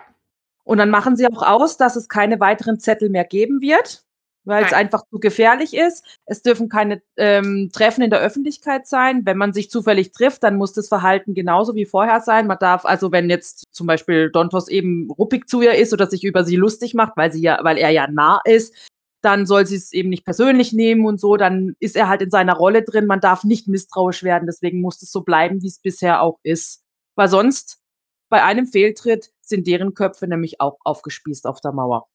Und dann machen sie auch aus, dass es keine weiteren Zettel mehr geben wird, weil es einfach zu gefährlich ist. Es dürfen keine ähm, Treffen in der Öffentlichkeit sein. Wenn man sich zufällig trifft, dann muss das Verhalten genauso wie vorher sein. Man darf also, wenn jetzt zum Beispiel Dontos eben ruppig zu ihr ist oder sich über sie lustig macht, weil sie ja, weil er ja nah ist, dann soll sie es eben nicht persönlich nehmen und so, dann ist er halt in seiner Rolle drin, man darf nicht misstrauisch werden, deswegen muss es so bleiben, wie es bisher auch ist. Weil sonst, bei einem Fehltritt, sind deren Köpfe nämlich auch aufgespießt auf der Mauer.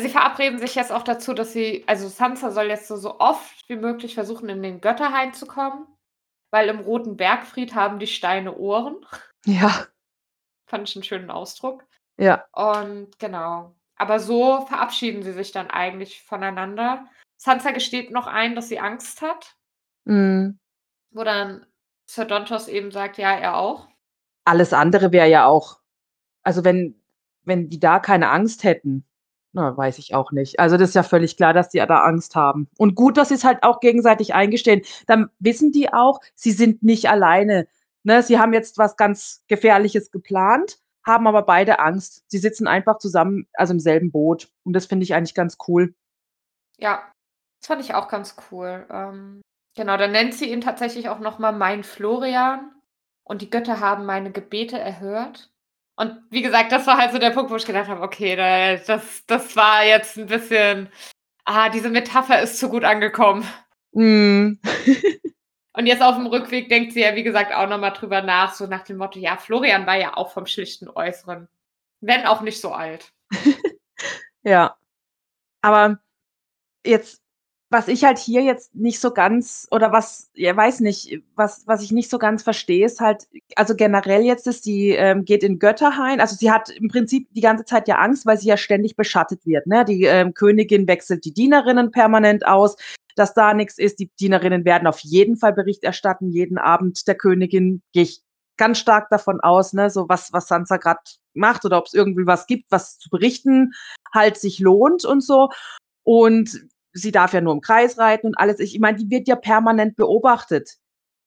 Sie verabreden sich jetzt auch dazu, dass sie, also Sansa soll jetzt so, so oft wie möglich versuchen, in den Götterhain zu kommen, weil im Roten Bergfried haben die Steine Ohren. Ja. Fand ich einen schönen Ausdruck. Ja. Und genau. Aber so verabschieden sie sich dann eigentlich voneinander. Sansa gesteht noch ein, dass sie Angst hat. Mhm. Wo dann Sir Dontos eben sagt, ja, er auch. Alles andere wäre ja auch also, wenn wenn die da keine Angst hätten, na, weiß ich auch nicht. Also, das ist ja völlig klar, dass die da Angst haben. Und gut, dass sie's halt auch gegenseitig eingestehen. Dann wissen die auch, sie sind nicht alleine, ne? Sie haben jetzt was ganz Gefährliches geplant, haben aber beide Angst. Sie sitzen einfach zusammen, also im selben Boot. Und das finde ich eigentlich ganz cool. Ja, das fand ich auch ganz cool. Ähm, genau, dann nennt sie ihn tatsächlich auch noch mal „mein Florian“ und „die Götter haben meine Gebete erhört“. Und wie gesagt, das war halt so der Punkt, wo ich gedacht habe: „Okay, da das das war jetzt ein bisschen ah, diese Metapher ist zu gut angekommen.“ Mhm. Und jetzt auf dem Rückweg denkt sie ja, wie gesagt, auch noch mal drüber nach, so nach dem Motto: „Ja, Florian war ja auch vom schlichten Äußeren, wenn auch nicht so alt.“ Ja. Aber jetzt was ich halt hier jetzt nicht so ganz oder was ja, weiß nicht, was was ich nicht so ganz verstehe, ist halt also generell jetzt ist die, ähm, geht in Götterhain. Also, sie hat im Prinzip die ganze Zeit ja Angst, weil sie ja ständig beschattet wird, ne? Die, ähm, Königin wechselt die Dienerinnen permanent aus, dass da nix ist. Die Dienerinnen werden auf jeden Fall Bericht erstatten, jeden Abend der Königin, gehe ich ganz stark davon aus, ne, so was was Sansa grad macht oder ob's irgendwie was gibt, was zu berichten halt sich lohnt und so. Und sie darf ja nur im Kreis reiten und alles. Ich meine, die wird ja permanent beobachtet.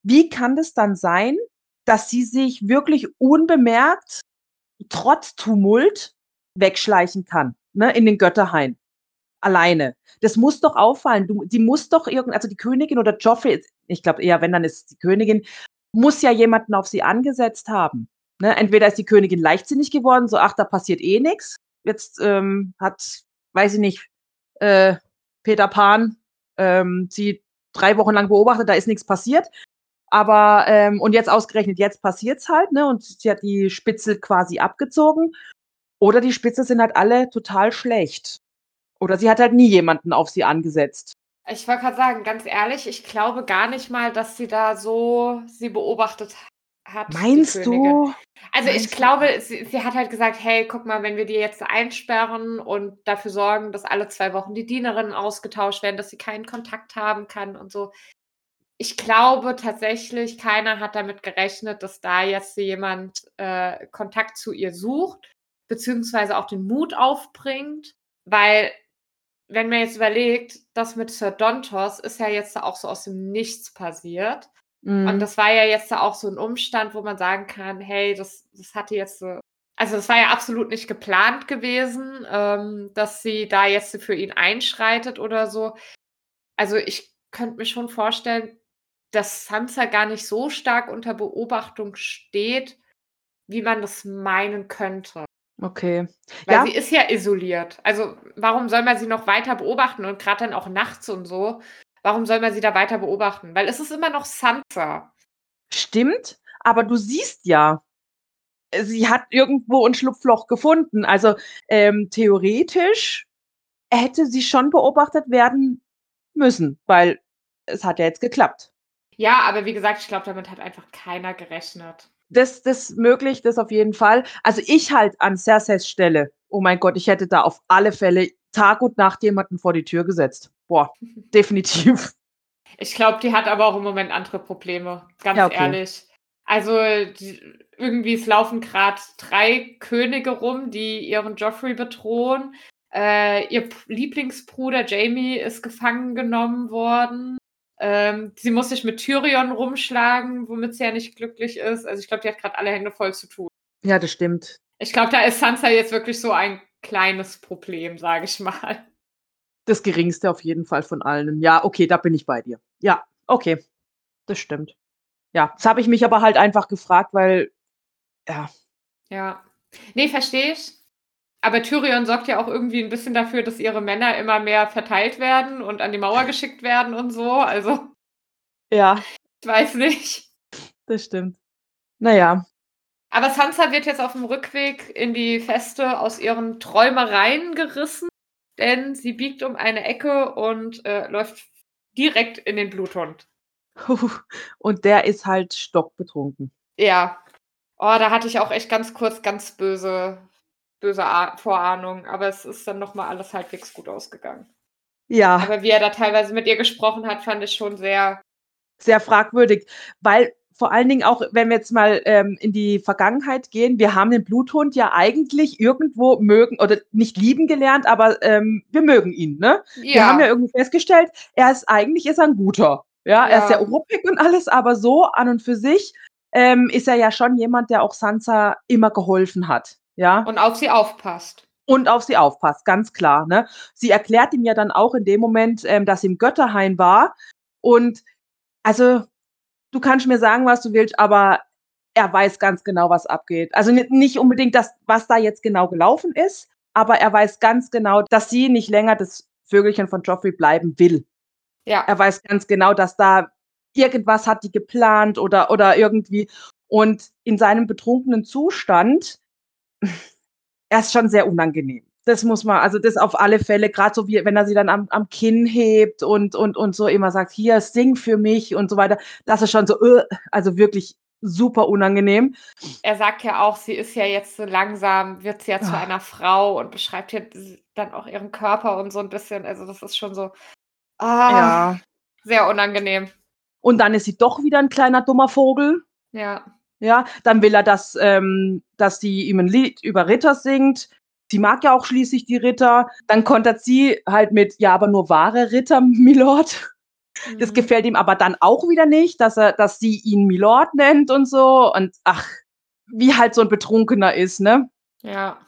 Wie kann das dann sein, dass sie sich wirklich unbemerkt, trotz Tumult, wegschleichen kann, ne, in den Götterhain, alleine? Das muss doch auffallen. Du die muss doch irgend also, die Königin oder Joffrey ich glaube eher, wenn, dann ist die Königin, muss ja jemanden auf sie angesetzt haben, ne? Entweder ist die Königin leichtsinnig geworden, so: „Ach, da passiert eh nix.“ Jetzt, ähm, hat, weiß ich nicht, äh, Peter Pan, ähm, sie 3 Wochen lang beobachtet, da ist nix passiert. Aber, ähm und jetzt ausgerechnet jetzt passiert's halt, ne, und sie hat die Spitzel quasi abgezogen. Oder die Spitzel sind halt alle total schlecht. Oder sie hat halt nie jemanden auf sie angesetzt. Ich wollte grad sagen, ganz ehrlich, ich glaube gar nicht mal, dass sie da so sie beobachtet hat, die Meinst du? Also, ich Meinst du? glaube, sie sie hat halt gesagt: „Hey, guck mal, wenn wir die jetzt einsperren und dafür sorgen, dass alle 2 Wochen die Dienerinnen ausgetauscht werden, dass sie keinen Kontakt haben kann und so.“ Ich glaube tatsächlich, keiner hat damit gerechnet, dass da jetzt jemand, äh, Kontakt zu ihr sucht, beziehungsweise auch den Mut aufbringt, weil wenn man jetzt überlegt, das mit Sir Dontos ist ja jetzt auch so aus dem Nichts passiert. Und Mhm. das war ja jetzt auch so 'n Umstand, wo man sagen kann: „Hey, das das hatte jetzt so“ also, das war ja absolut nicht geplant gewesen, ähm, dass sie da jetzt für ihn einschreitet oder so. Also, ich könnte mir schon vorstellen, dass Sansa gar nicht so stark unter Beobachtung steht, wie man das meinen könnte. Okay. Weil sie Ja. ist ja isoliert. Also, warum soll man sie noch weiter beobachten und grad dann auch nachts und so? Warum soll man sie da weiter beobachten? Weil es ist immer noch Sansa. Stimmt, aber du siehst ja, äh, sie hat irgendwo 'n Schlupfloch gefunden. Also, ähm, theoretisch hätte sie schon beobachtet werden müssen, weil es hat ja jetzt geklappt. Ja, aber wie gesagt, ich glaube, damit hat einfach keiner gerechnet. Das das möglich, das auf jeden Fall. Also, ich halt an Cerseis Stelle oh mein Gott, ich hätte da auf alle Fälle Tag und Nacht jemanden vor die Tür gesetzt. Boah, definitiv. Ich glaube, die hat aber auch im Moment andere Probleme, ganz Ja, okay. ehrlich. Also, die irgendwie es laufen grad 3 Könige rum, die ihren Joffrey bedrohen. Äh, ihr P Lieblingsbruder Jaime ist gefangen genommen worden. Ähm, sie muss sich mit Tyrion rumschlagen, womit sie ja nicht glücklich ist. Also, ich glaube, die hat grad alle Hände voll zu tun. Ja, das stimmt. Ich glaube, da ist Sansa jetzt wirklich so ein kleines Problem, sage ich mal. Das Geringste auf jeden Fall von allen. Ja, okay, da bin ich bei dir. Ja, okay, das stimmt. Ja, das habe ich mich aber halt einfach gefragt, weil ja. Ja. Ne, verstehe ich. Aber Tyrion sorgt ja auch irgendwie 'n bisschen dafür, dass ihre Männer immer mehr verteilt werden und an die Mauer geschickt werden und so, also Ja. ich weiß nicht. Das stimmt. Na ja. Aber Sansa wird jetzt auf'm Rückweg in die Feste aus ihren Träumereien gerissen. Denn sie biegt um eine Ecke und äh, läuft direkt in den Bluthund. Und der ist halt stockbetrunken. Ja. Oh, da hatte ich auch echt ganz kurz ganz böse, böse Vorahnung, aber es ist dann nochmal alles halbwegs gut ausgegangen. Ja. Aber wie er da teilweise mit ihr gesprochen hat, fand ich schon sehr. Sehr fragwürdig, weil vor allen Dingen auch, wenn wir jetzt mal ähm, in die Vergangenheit gehen, wir haben den Bluthund ja eigentlich irgendwo mögen oder nicht lieben gelernt, aber ähm, wir mögen ihn, ne? Ja. Wir haben ja irgendwie festgestellt, er ist eigentlich ist er ein guter. Ja, ja. er ist ja ruppig und alles, aber so an und für sich ähm, ist er ja schon jemand, der auch Sansa immer geholfen hat. Ja. Und auf sie aufpasst. Und auf sie aufpasst, ganz klar. Ne? Sie erklärt ihm ja dann auch in dem Moment, ähm, dass sie im Götterhain war. Und also du kannst mir sagen, was du willst, aber er weiß ganz genau, was abgeht. Also nicht unbedingt das, was da jetzt genau gelaufen ist, aber er weiß ganz genau, dass sie nicht länger das Vögelchen von Joffrey bleiben will. Ja. Er weiß ganz genau, dass da irgendwas hat die geplant oder, oder irgendwie. Und in seinem betrunkenen Zustand, er ist schon sehr unangenehm. Das muss man, also das auf alle Fälle, gerade so wie wenn er sie dann am, am Kinn hebt und, und, und so immer sagt, hier, sing für mich und so weiter. Das ist schon so, uh, also wirklich super unangenehm. Er sagt ja auch, sie ist ja jetzt so langsam, wird sie ja zu einer Frau und beschreibt ja dann auch ihren Körper und so ein bisschen. Also das ist schon so ah, ja. sehr unangenehm. Und dann ist sie doch wieder ein kleiner dummer Vogel. Ja. Ja, dann will er, dass, ähm, dass sie ihm ein Lied über Ritter singt. Sie mag ja auch schließlich die Ritter. Dann kontert sie halt mit, ja, aber nur wahre Ritter, Milord. Mhm. Das gefällt ihm aber dann auch wieder nicht, dass er, dass sie ihn Milord nennt und so. Und ach, wie halt so ein Betrunkener ist, ne? Ja.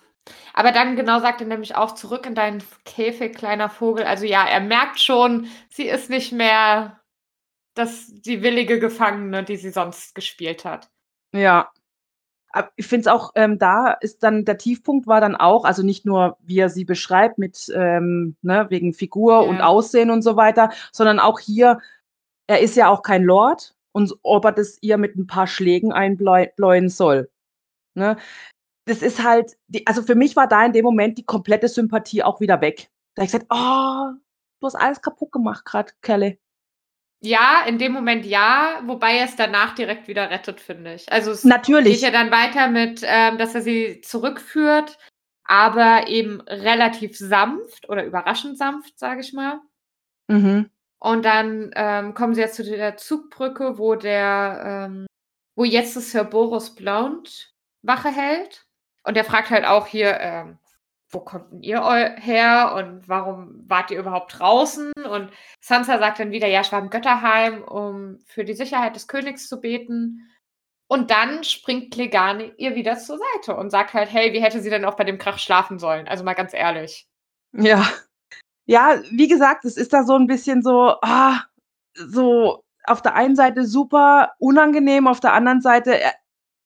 Aber dann genau sagt er nämlich auch zurück in deinen Käfig, kleiner Vogel. Also ja, er merkt schon, sie ist nicht mehr das, die willige Gefangene, die sie sonst gespielt hat. Ja ich finde es auch, ähm, da ist dann der Tiefpunkt war dann auch, also nicht nur, wie er sie beschreibt, mit ähm, ne, wegen Figur ja. und Aussehen und so weiter, sondern auch hier, er ist ja auch kein Lord und ob er das ihr mit ein paar Schlägen einbläuen soll. Ne? Das ist halt, die, also für mich war da in dem Moment die komplette Sympathie auch wieder weg. Da ich gesagt, oh, du hast alles kaputt gemacht gerade, Kelly. Ja, in dem Moment ja, wobei er es danach direkt wieder rettet, finde ich. Also es Natürlich. geht ja dann weiter mit, ähm, dass er sie zurückführt, aber eben relativ sanft oder überraschend sanft, sage ich mal. Mhm. Und dann ähm, kommen sie jetzt zu der Zugbrücke, wo der, ähm, wo jetzt das Sir Boris Blount Wache hält. Und der fragt halt auch hier, ähm, wo kommt denn ihr her und warum wart ihr überhaupt draußen? Und Sansa sagt dann wieder, ja, ich war im Götterheim, um für die Sicherheit des Königs zu beten. Und dann springt Clegane ihr wieder zur Seite und sagt halt, hey, wie hätte sie denn auch bei dem Krach schlafen sollen? Also mal ganz ehrlich. Ja. Ja, wie gesagt, es ist da so ein bisschen so, ah, so auf der einen Seite super unangenehm, auf der anderen Seite äh,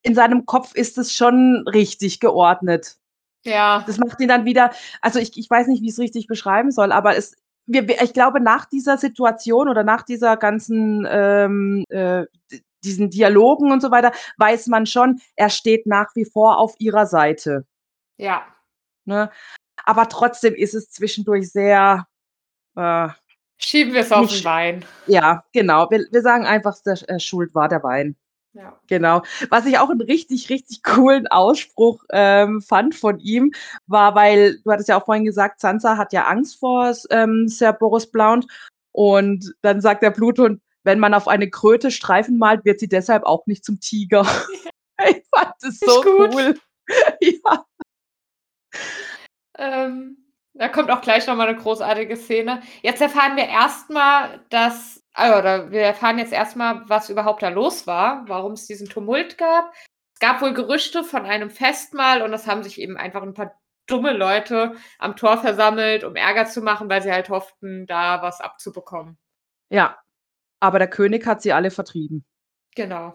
in seinem Kopf ist es schon richtig geordnet. Ja. Das macht ihn dann wieder, also ich, ich weiß nicht, wie ich es richtig beschreiben soll, aber es, wir, ich glaube, nach dieser Situation oder nach dieser ganzen, ähm, äh, diesen Dialogen und so weiter, weiß man schon, er steht nach wie vor auf ihrer Seite. Ja. Ne? Aber trotzdem ist es zwischendurch sehr. Äh, Schieben wir es auf den Wein. Ja, genau. Wir, wir sagen einfach, der äh, Schuld war der Wein. Ja. Genau. Was ich auch einen richtig, richtig coolen Ausspruch ähm, fand von ihm, war, weil du hattest ja auch vorhin gesagt, Sansa hat ja Angst vor ähm, Sir Boris Blount. Und dann sagt der Bluthund, wenn man auf eine Kröte Streifen malt, wird sie deshalb auch nicht zum Tiger. ich fand das so cool. ja. Ähm, da kommt auch gleich nochmal eine großartige Szene. Jetzt erfahren wir erstmal, dass also, wir erfahren jetzt erstmal, was überhaupt da los war, warum es diesen Tumult gab. Es gab wohl Gerüchte von einem Festmahl und es haben sich eben einfach ein paar dumme Leute am Tor versammelt, um Ärger zu machen, weil sie halt hofften, da was abzubekommen. Ja, aber der König hat sie alle vertrieben. Genau.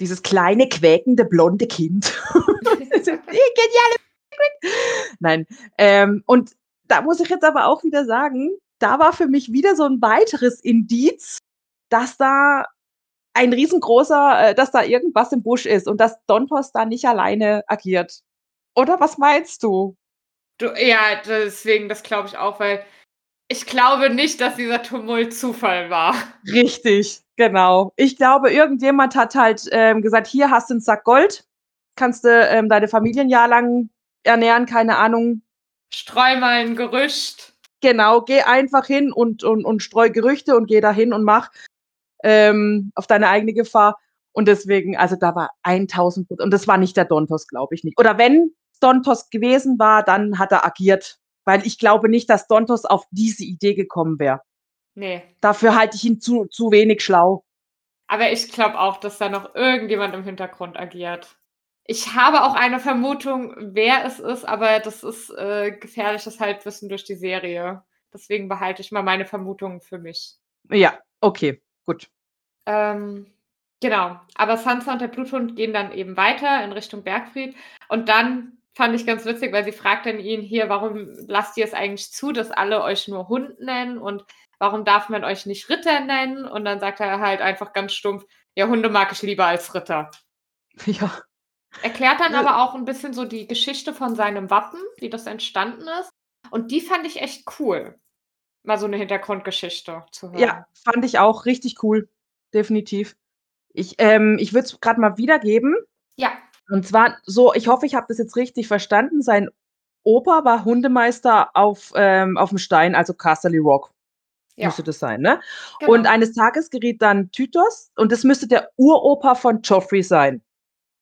Dieses kleine, quäkende, blonde Kind. Geniale. Nein. Ähm, und da muss ich jetzt aber auch wieder sagen, da war für mich wieder so ein weiteres Indiz, dass da ein riesengroßer, äh, dass da irgendwas im Busch ist und dass Dontos da nicht alleine agiert. Oder was meinst du? Du, ja, deswegen, das glaube ich auch, weil ich glaube nicht, dass dieser Tumult Zufall war. Richtig, genau. Ich glaube, irgendjemand hat halt ähm, gesagt, hier hast du einen Sack Gold, kannst du ähm, deine Familie ein Jahr lang ernähren, keine Ahnung. Streu mal ein Gerücht. Genau, geh einfach hin und, und, und streu Gerüchte und geh da hin und mach ähm, auf deine eigene Gefahr. Und deswegen, also da war 1000 Prozent. Und das war nicht der Dontos, glaube ich nicht. Oder wenn Dontos gewesen war, dann hat er agiert. Weil ich glaube nicht, dass Dontos auf diese Idee gekommen wäre. Nee. Dafür halte ich ihn zu, zu wenig schlau. Aber ich glaube auch, dass da noch irgendjemand im Hintergrund agiert. Ich habe auch eine Vermutung, wer es ist, aber das ist äh, gefährliches Halbwissen durch die Serie. Deswegen behalte ich mal meine Vermutungen für mich. Ja, okay, gut. Ähm, genau. Aber Sansa und der Bluthund gehen dann eben weiter in Richtung Bergfried. Und dann fand ich ganz witzig, weil sie fragt dann ihn hier, warum lasst ihr es eigentlich zu, dass alle euch nur Hund nennen und warum darf man euch nicht Ritter nennen? Und dann sagt er halt einfach ganz stumpf, ja, Hunde mag ich lieber als Ritter. Ja. Erklärt dann aber auch ein bisschen so die Geschichte von seinem Wappen, wie das entstanden ist. Und die fand ich echt cool. Mal so eine Hintergrundgeschichte zu hören. Ja, fand ich auch richtig cool. Definitiv. Ich, ähm, ich würde es gerade mal wiedergeben. Ja. Und zwar so, ich hoffe, ich habe das jetzt richtig verstanden. Sein Opa war Hundemeister auf, ähm, auf dem Stein, also Castle Rock. Ja. Müsste das sein, ne? Genau. Und eines Tages geriet dann Tytos und das müsste der Uropa von Joffrey sein.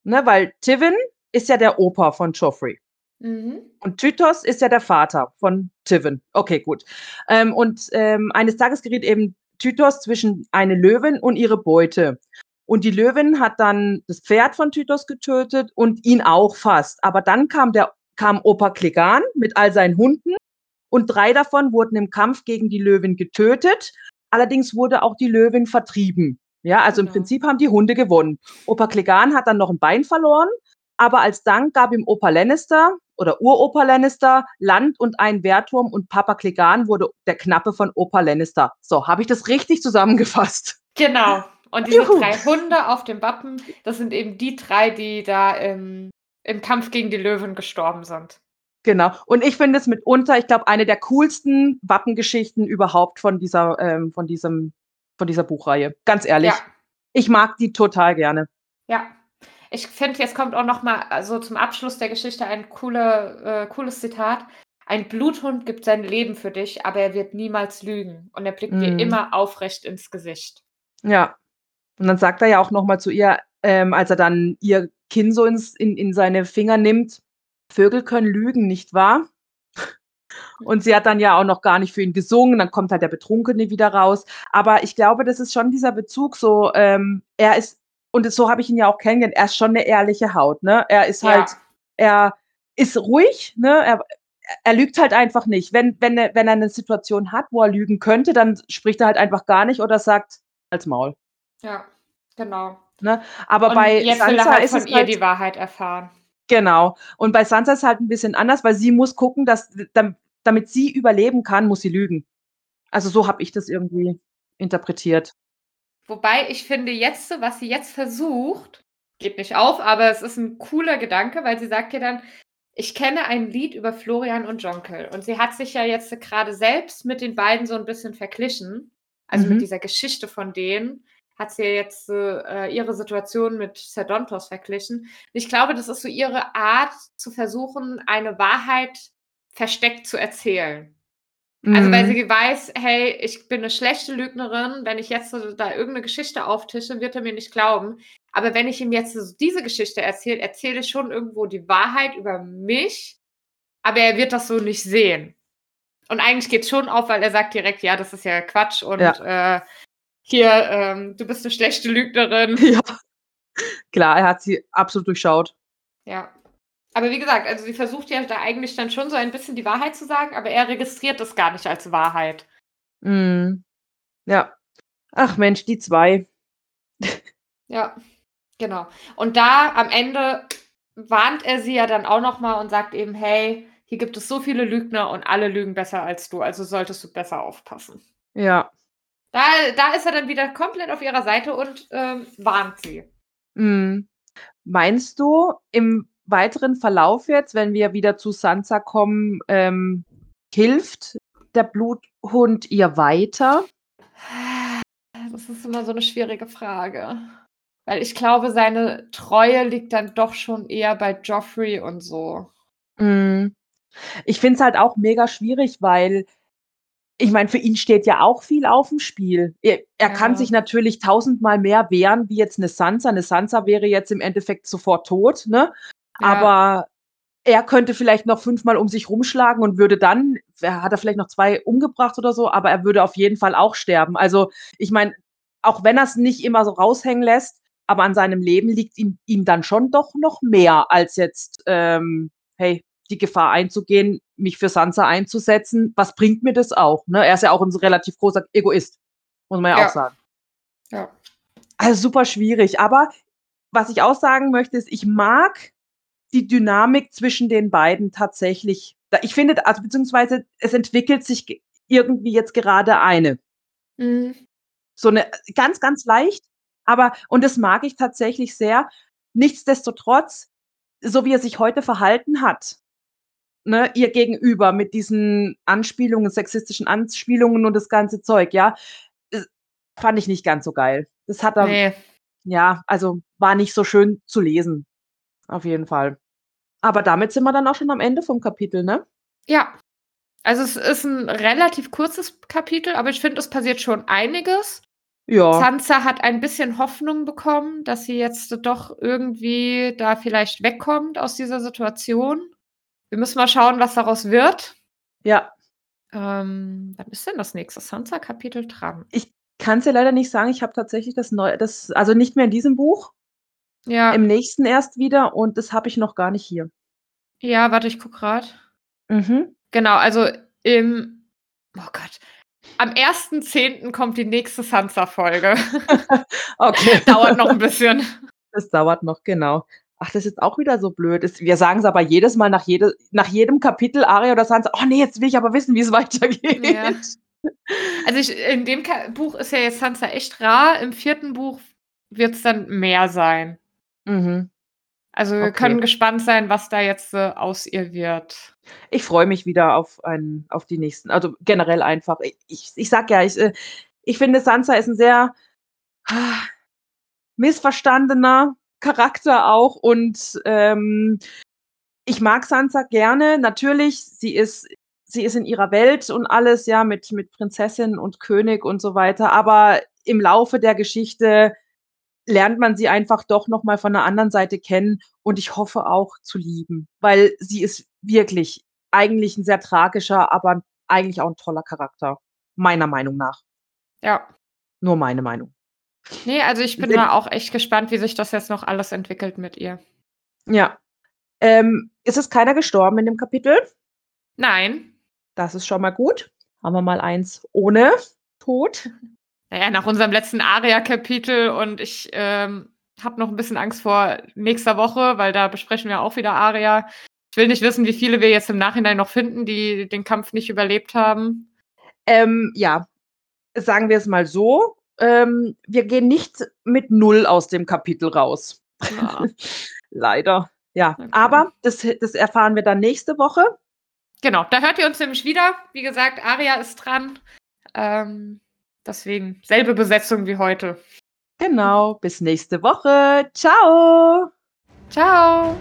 Ne? Weil Tivin ist ja der Opa von Joffrey. Mhm. Und Tytos ist ja der Vater von Tivin. Okay, gut. Ähm, und ähm, eines Tages geriet eben Tytos zwischen eine Löwin und ihre Beute. Und die Löwin hat dann das Pferd von Tytos getötet und ihn auch fast. Aber dann kam der kam Opa Klegan mit all seinen Hunden und drei davon wurden im Kampf gegen die Löwin getötet. Allerdings wurde auch die Löwin vertrieben. Ja, also im Genau. Prinzip haben die Hunde gewonnen. Opa Klegan hat dann noch ein Bein verloren, aber als Dank gab ihm Opa Lannister oder Uropa Lannister Land und einen Wehrturm und Papa Klegan wurde der Knappe von Opa Lannister. So, habe ich das richtig zusammengefasst? Genau. Und diese Juhu. drei Hunde auf dem Wappen, das sind eben die drei, die da im, im Kampf gegen die Löwen gestorben sind. Genau. Und ich finde es mitunter, ich glaube, eine der coolsten Wappengeschichten überhaupt von dieser, ähm, von diesem, von dieser Buchreihe. Ganz ehrlich. Ja. Ich mag die total gerne. Ja. Ich finde, jetzt kommt auch noch mal also zum Abschluss der Geschichte ein coole, äh, cooles Zitat. Ein Bluthund gibt sein Leben für dich, aber er wird niemals lügen. Und er blickt dir Mhm. immer aufrecht ins Gesicht. Ja. Und dann sagt er ja auch nochmal zu ihr, ähm, als er dann ihr Kinn so ins, in, in seine Finger nimmt, Vögel können lügen, nicht wahr? Und sie hat dann ja auch noch gar nicht für ihn gesungen, dann kommt halt der Betrunkene wieder raus. Aber ich glaube, das ist schon dieser Bezug so, ähm, er ist, und so habe ich ihn ja auch kennengelernt, er ist schon eine ehrliche Haut, ne? Er ist halt, Ja. er ist ruhig, ne? Er, er lügt halt einfach nicht. Wenn, wenn, er, wenn er eine Situation hat, wo er lügen könnte, dann spricht er halt einfach gar nicht oder sagt als Maul. Ja, genau. Ne? Aber Und bei jetzt will er Sansa halt ist von ihr halt, die Wahrheit erfahren. Genau. Und bei Sansa ist es halt ein bisschen anders, weil sie muss gucken, dass dam- damit sie überleben kann, muss sie lügen. Also so habe ich das irgendwie interpretiert. Wobei ich finde jetzt, so, was sie jetzt versucht, geht nicht auf, aber es ist ein cooler Gedanke, weil sie sagt ja dann, ich kenne ein Lied über Florian und Jonkel. Und sie hat sich ja jetzt gerade selbst mit den beiden so ein bisschen verglichen. Also Mhm. mit dieser Geschichte von denen hat sie ja jetzt äh, ihre Situation mit Sedontos verglichen. Ich glaube, das ist so ihre Art zu versuchen, eine Wahrheit versteckt zu erzählen. Also weil Mhm. sie weiß, hey, ich bin eine schlechte Lügnerin, wenn ich jetzt so da irgendeine Geschichte auftische, wird er mir nicht glauben. Aber wenn ich ihm jetzt so diese Geschichte erzähle, erzähle ich schon irgendwo die Wahrheit über mich, aber er wird das so nicht sehen. Und eigentlich geht es schon auf, weil er sagt direkt, ja, das ist ja Quatsch und äh, hier, ähm, du bist eine schlechte Lügnerin. Ja. Klar, er hat sie absolut durchschaut. Ja. Aber wie gesagt, also sie versucht ja da eigentlich dann schon so ein bisschen die Wahrheit zu sagen, aber er registriert das gar nicht als Wahrheit. Mhm. Ja. Ach Mensch, die zwei. Ja, genau. Und da am Ende warnt er sie ja dann auch nochmal und sagt eben, hey, hier gibt es so viele Lügner und alle lügen besser als du, also solltest du besser aufpassen. Ja. Da, da ist er dann wieder komplett auf ihrer Seite und ähm, warnt sie. Mhm. Meinst du, im weiteren Verlauf jetzt, wenn wir wieder zu Sansa kommen, ähm, hilft der Bluthund ihr weiter? Das ist immer so eine schwierige Frage. Weil ich glaube, seine Treue liegt dann doch schon eher bei Joffrey und so. Mhm. Ich finde es halt auch mega schwierig, weil ich meine, für ihn steht ja auch viel auf dem Spiel. Er, er ja. kann sich natürlich tausendmal mehr wehren, wie jetzt eine Sansa. Eine Sansa wäre jetzt im Endeffekt sofort tot, ne? Ja. Aber er könnte vielleicht noch fünfmal um sich rumschlagen und würde dann, hat er vielleicht noch zwei umgebracht oder so, aber er würde auf jeden Fall auch sterben. Also ich meine, auch wenn er es nicht immer so raushängen lässt, aber an seinem Leben liegt ihm, ihm dann schon doch noch mehr als jetzt, ähm, hey, die Gefahr einzugehen, mich für Sansa einzusetzen. Was bringt mir das auch? Ne? Er ist ja auch ein relativ großer Egoist, muss man ja, ja. auch sagen. Ja. Also super schwierig. Aber was ich auch sagen möchte, ist, ich mag die Dynamik zwischen den beiden tatsächlich. Ich finde, also beziehungsweise es entwickelt sich irgendwie jetzt gerade eine. Mhm. So eine ganz, ganz leicht, aber, und das mag ich tatsächlich sehr. Nichtsdestotrotz, so wie er sich heute verhalten hat, ne, ihr gegenüber mit diesen Anspielungen, sexistischen Anspielungen und das ganze Zeug, ja, fand ich nicht ganz so geil. Das hat er, nee. ja, also war nicht so schön zu lesen. Auf jeden Fall. Aber damit sind wir dann auch schon am Ende vom Kapitel, ne? Ja. Also es ist ein relativ kurzes Kapitel, aber ich finde, es passiert schon einiges. Ja. Sansa hat ein bisschen Hoffnung bekommen, dass sie jetzt doch irgendwie da vielleicht wegkommt aus dieser Situation. Wir müssen mal schauen, was daraus wird. Ja. Ähm, wann ist denn das nächste Sansa-Kapitel dran? Ich kann es ja leider nicht sagen. Ich habe tatsächlich das neue, das, also nicht mehr in diesem Buch, ja. Im nächsten erst wieder und das habe ich noch gar nicht hier. Ja, warte, ich gucke gerade. Mhm. Genau, also im, oh Gott, am 1.10. kommt die nächste Sansa-Folge. okay. dauert noch ein bisschen. Das dauert noch, genau. Ach, das ist auch wieder so blöd. wir sagen es aber jedes Mal nach, jede, nach jedem Kapitel Aria oder Sansa, oh nee, jetzt will ich aber wissen, wie es weitergeht. Ja. Also ich, in dem Buch ist ja jetzt Sansa echt rar. Im vierten Buch wird es dann mehr sein. Mhm. Also wir okay. können gespannt sein, was da jetzt äh, aus ihr wird. Ich freue mich wieder auf, ein, auf die nächsten. Also generell einfach. Ich, ich sag ja, ich, äh, ich finde, Sansa ist ein sehr ah, missverstandener Charakter auch. Und ähm, ich mag Sansa gerne. Natürlich, sie ist, sie ist in ihrer Welt und alles, ja, mit, mit Prinzessin und König und so weiter. Aber im Laufe der Geschichte lernt man sie einfach doch noch mal von der anderen Seite kennen und ich hoffe auch zu lieben, weil sie ist wirklich eigentlich ein sehr tragischer, aber eigentlich auch ein toller Charakter, meiner Meinung nach. Ja. Nur meine Meinung. Nee, also ich bin Sind, mal auch echt gespannt, wie sich das jetzt noch alles entwickelt mit ihr. Ja. Ähm, ist es keiner gestorben in dem Kapitel? Nein. Das ist schon mal gut. Haben wir mal eins ohne Tod. Naja, nach unserem letzten Aria-Kapitel und ich ähm, habe noch ein bisschen Angst vor nächster Woche, weil da besprechen wir auch wieder Aria. Ich will nicht wissen, wie viele wir jetzt im Nachhinein noch finden, die den Kampf nicht überlebt haben. Ähm, ja, sagen wir es mal so. Ähm, wir gehen nicht mit Null aus dem Kapitel raus. Ja. Leider. Ja, okay. aber das, das erfahren wir dann nächste Woche. Genau, da hört ihr uns nämlich wieder. Wie gesagt, Aria ist dran. Ähm, Deswegen selbe Besetzung wie heute. Genau, bis nächste Woche. Ciao. Ciao.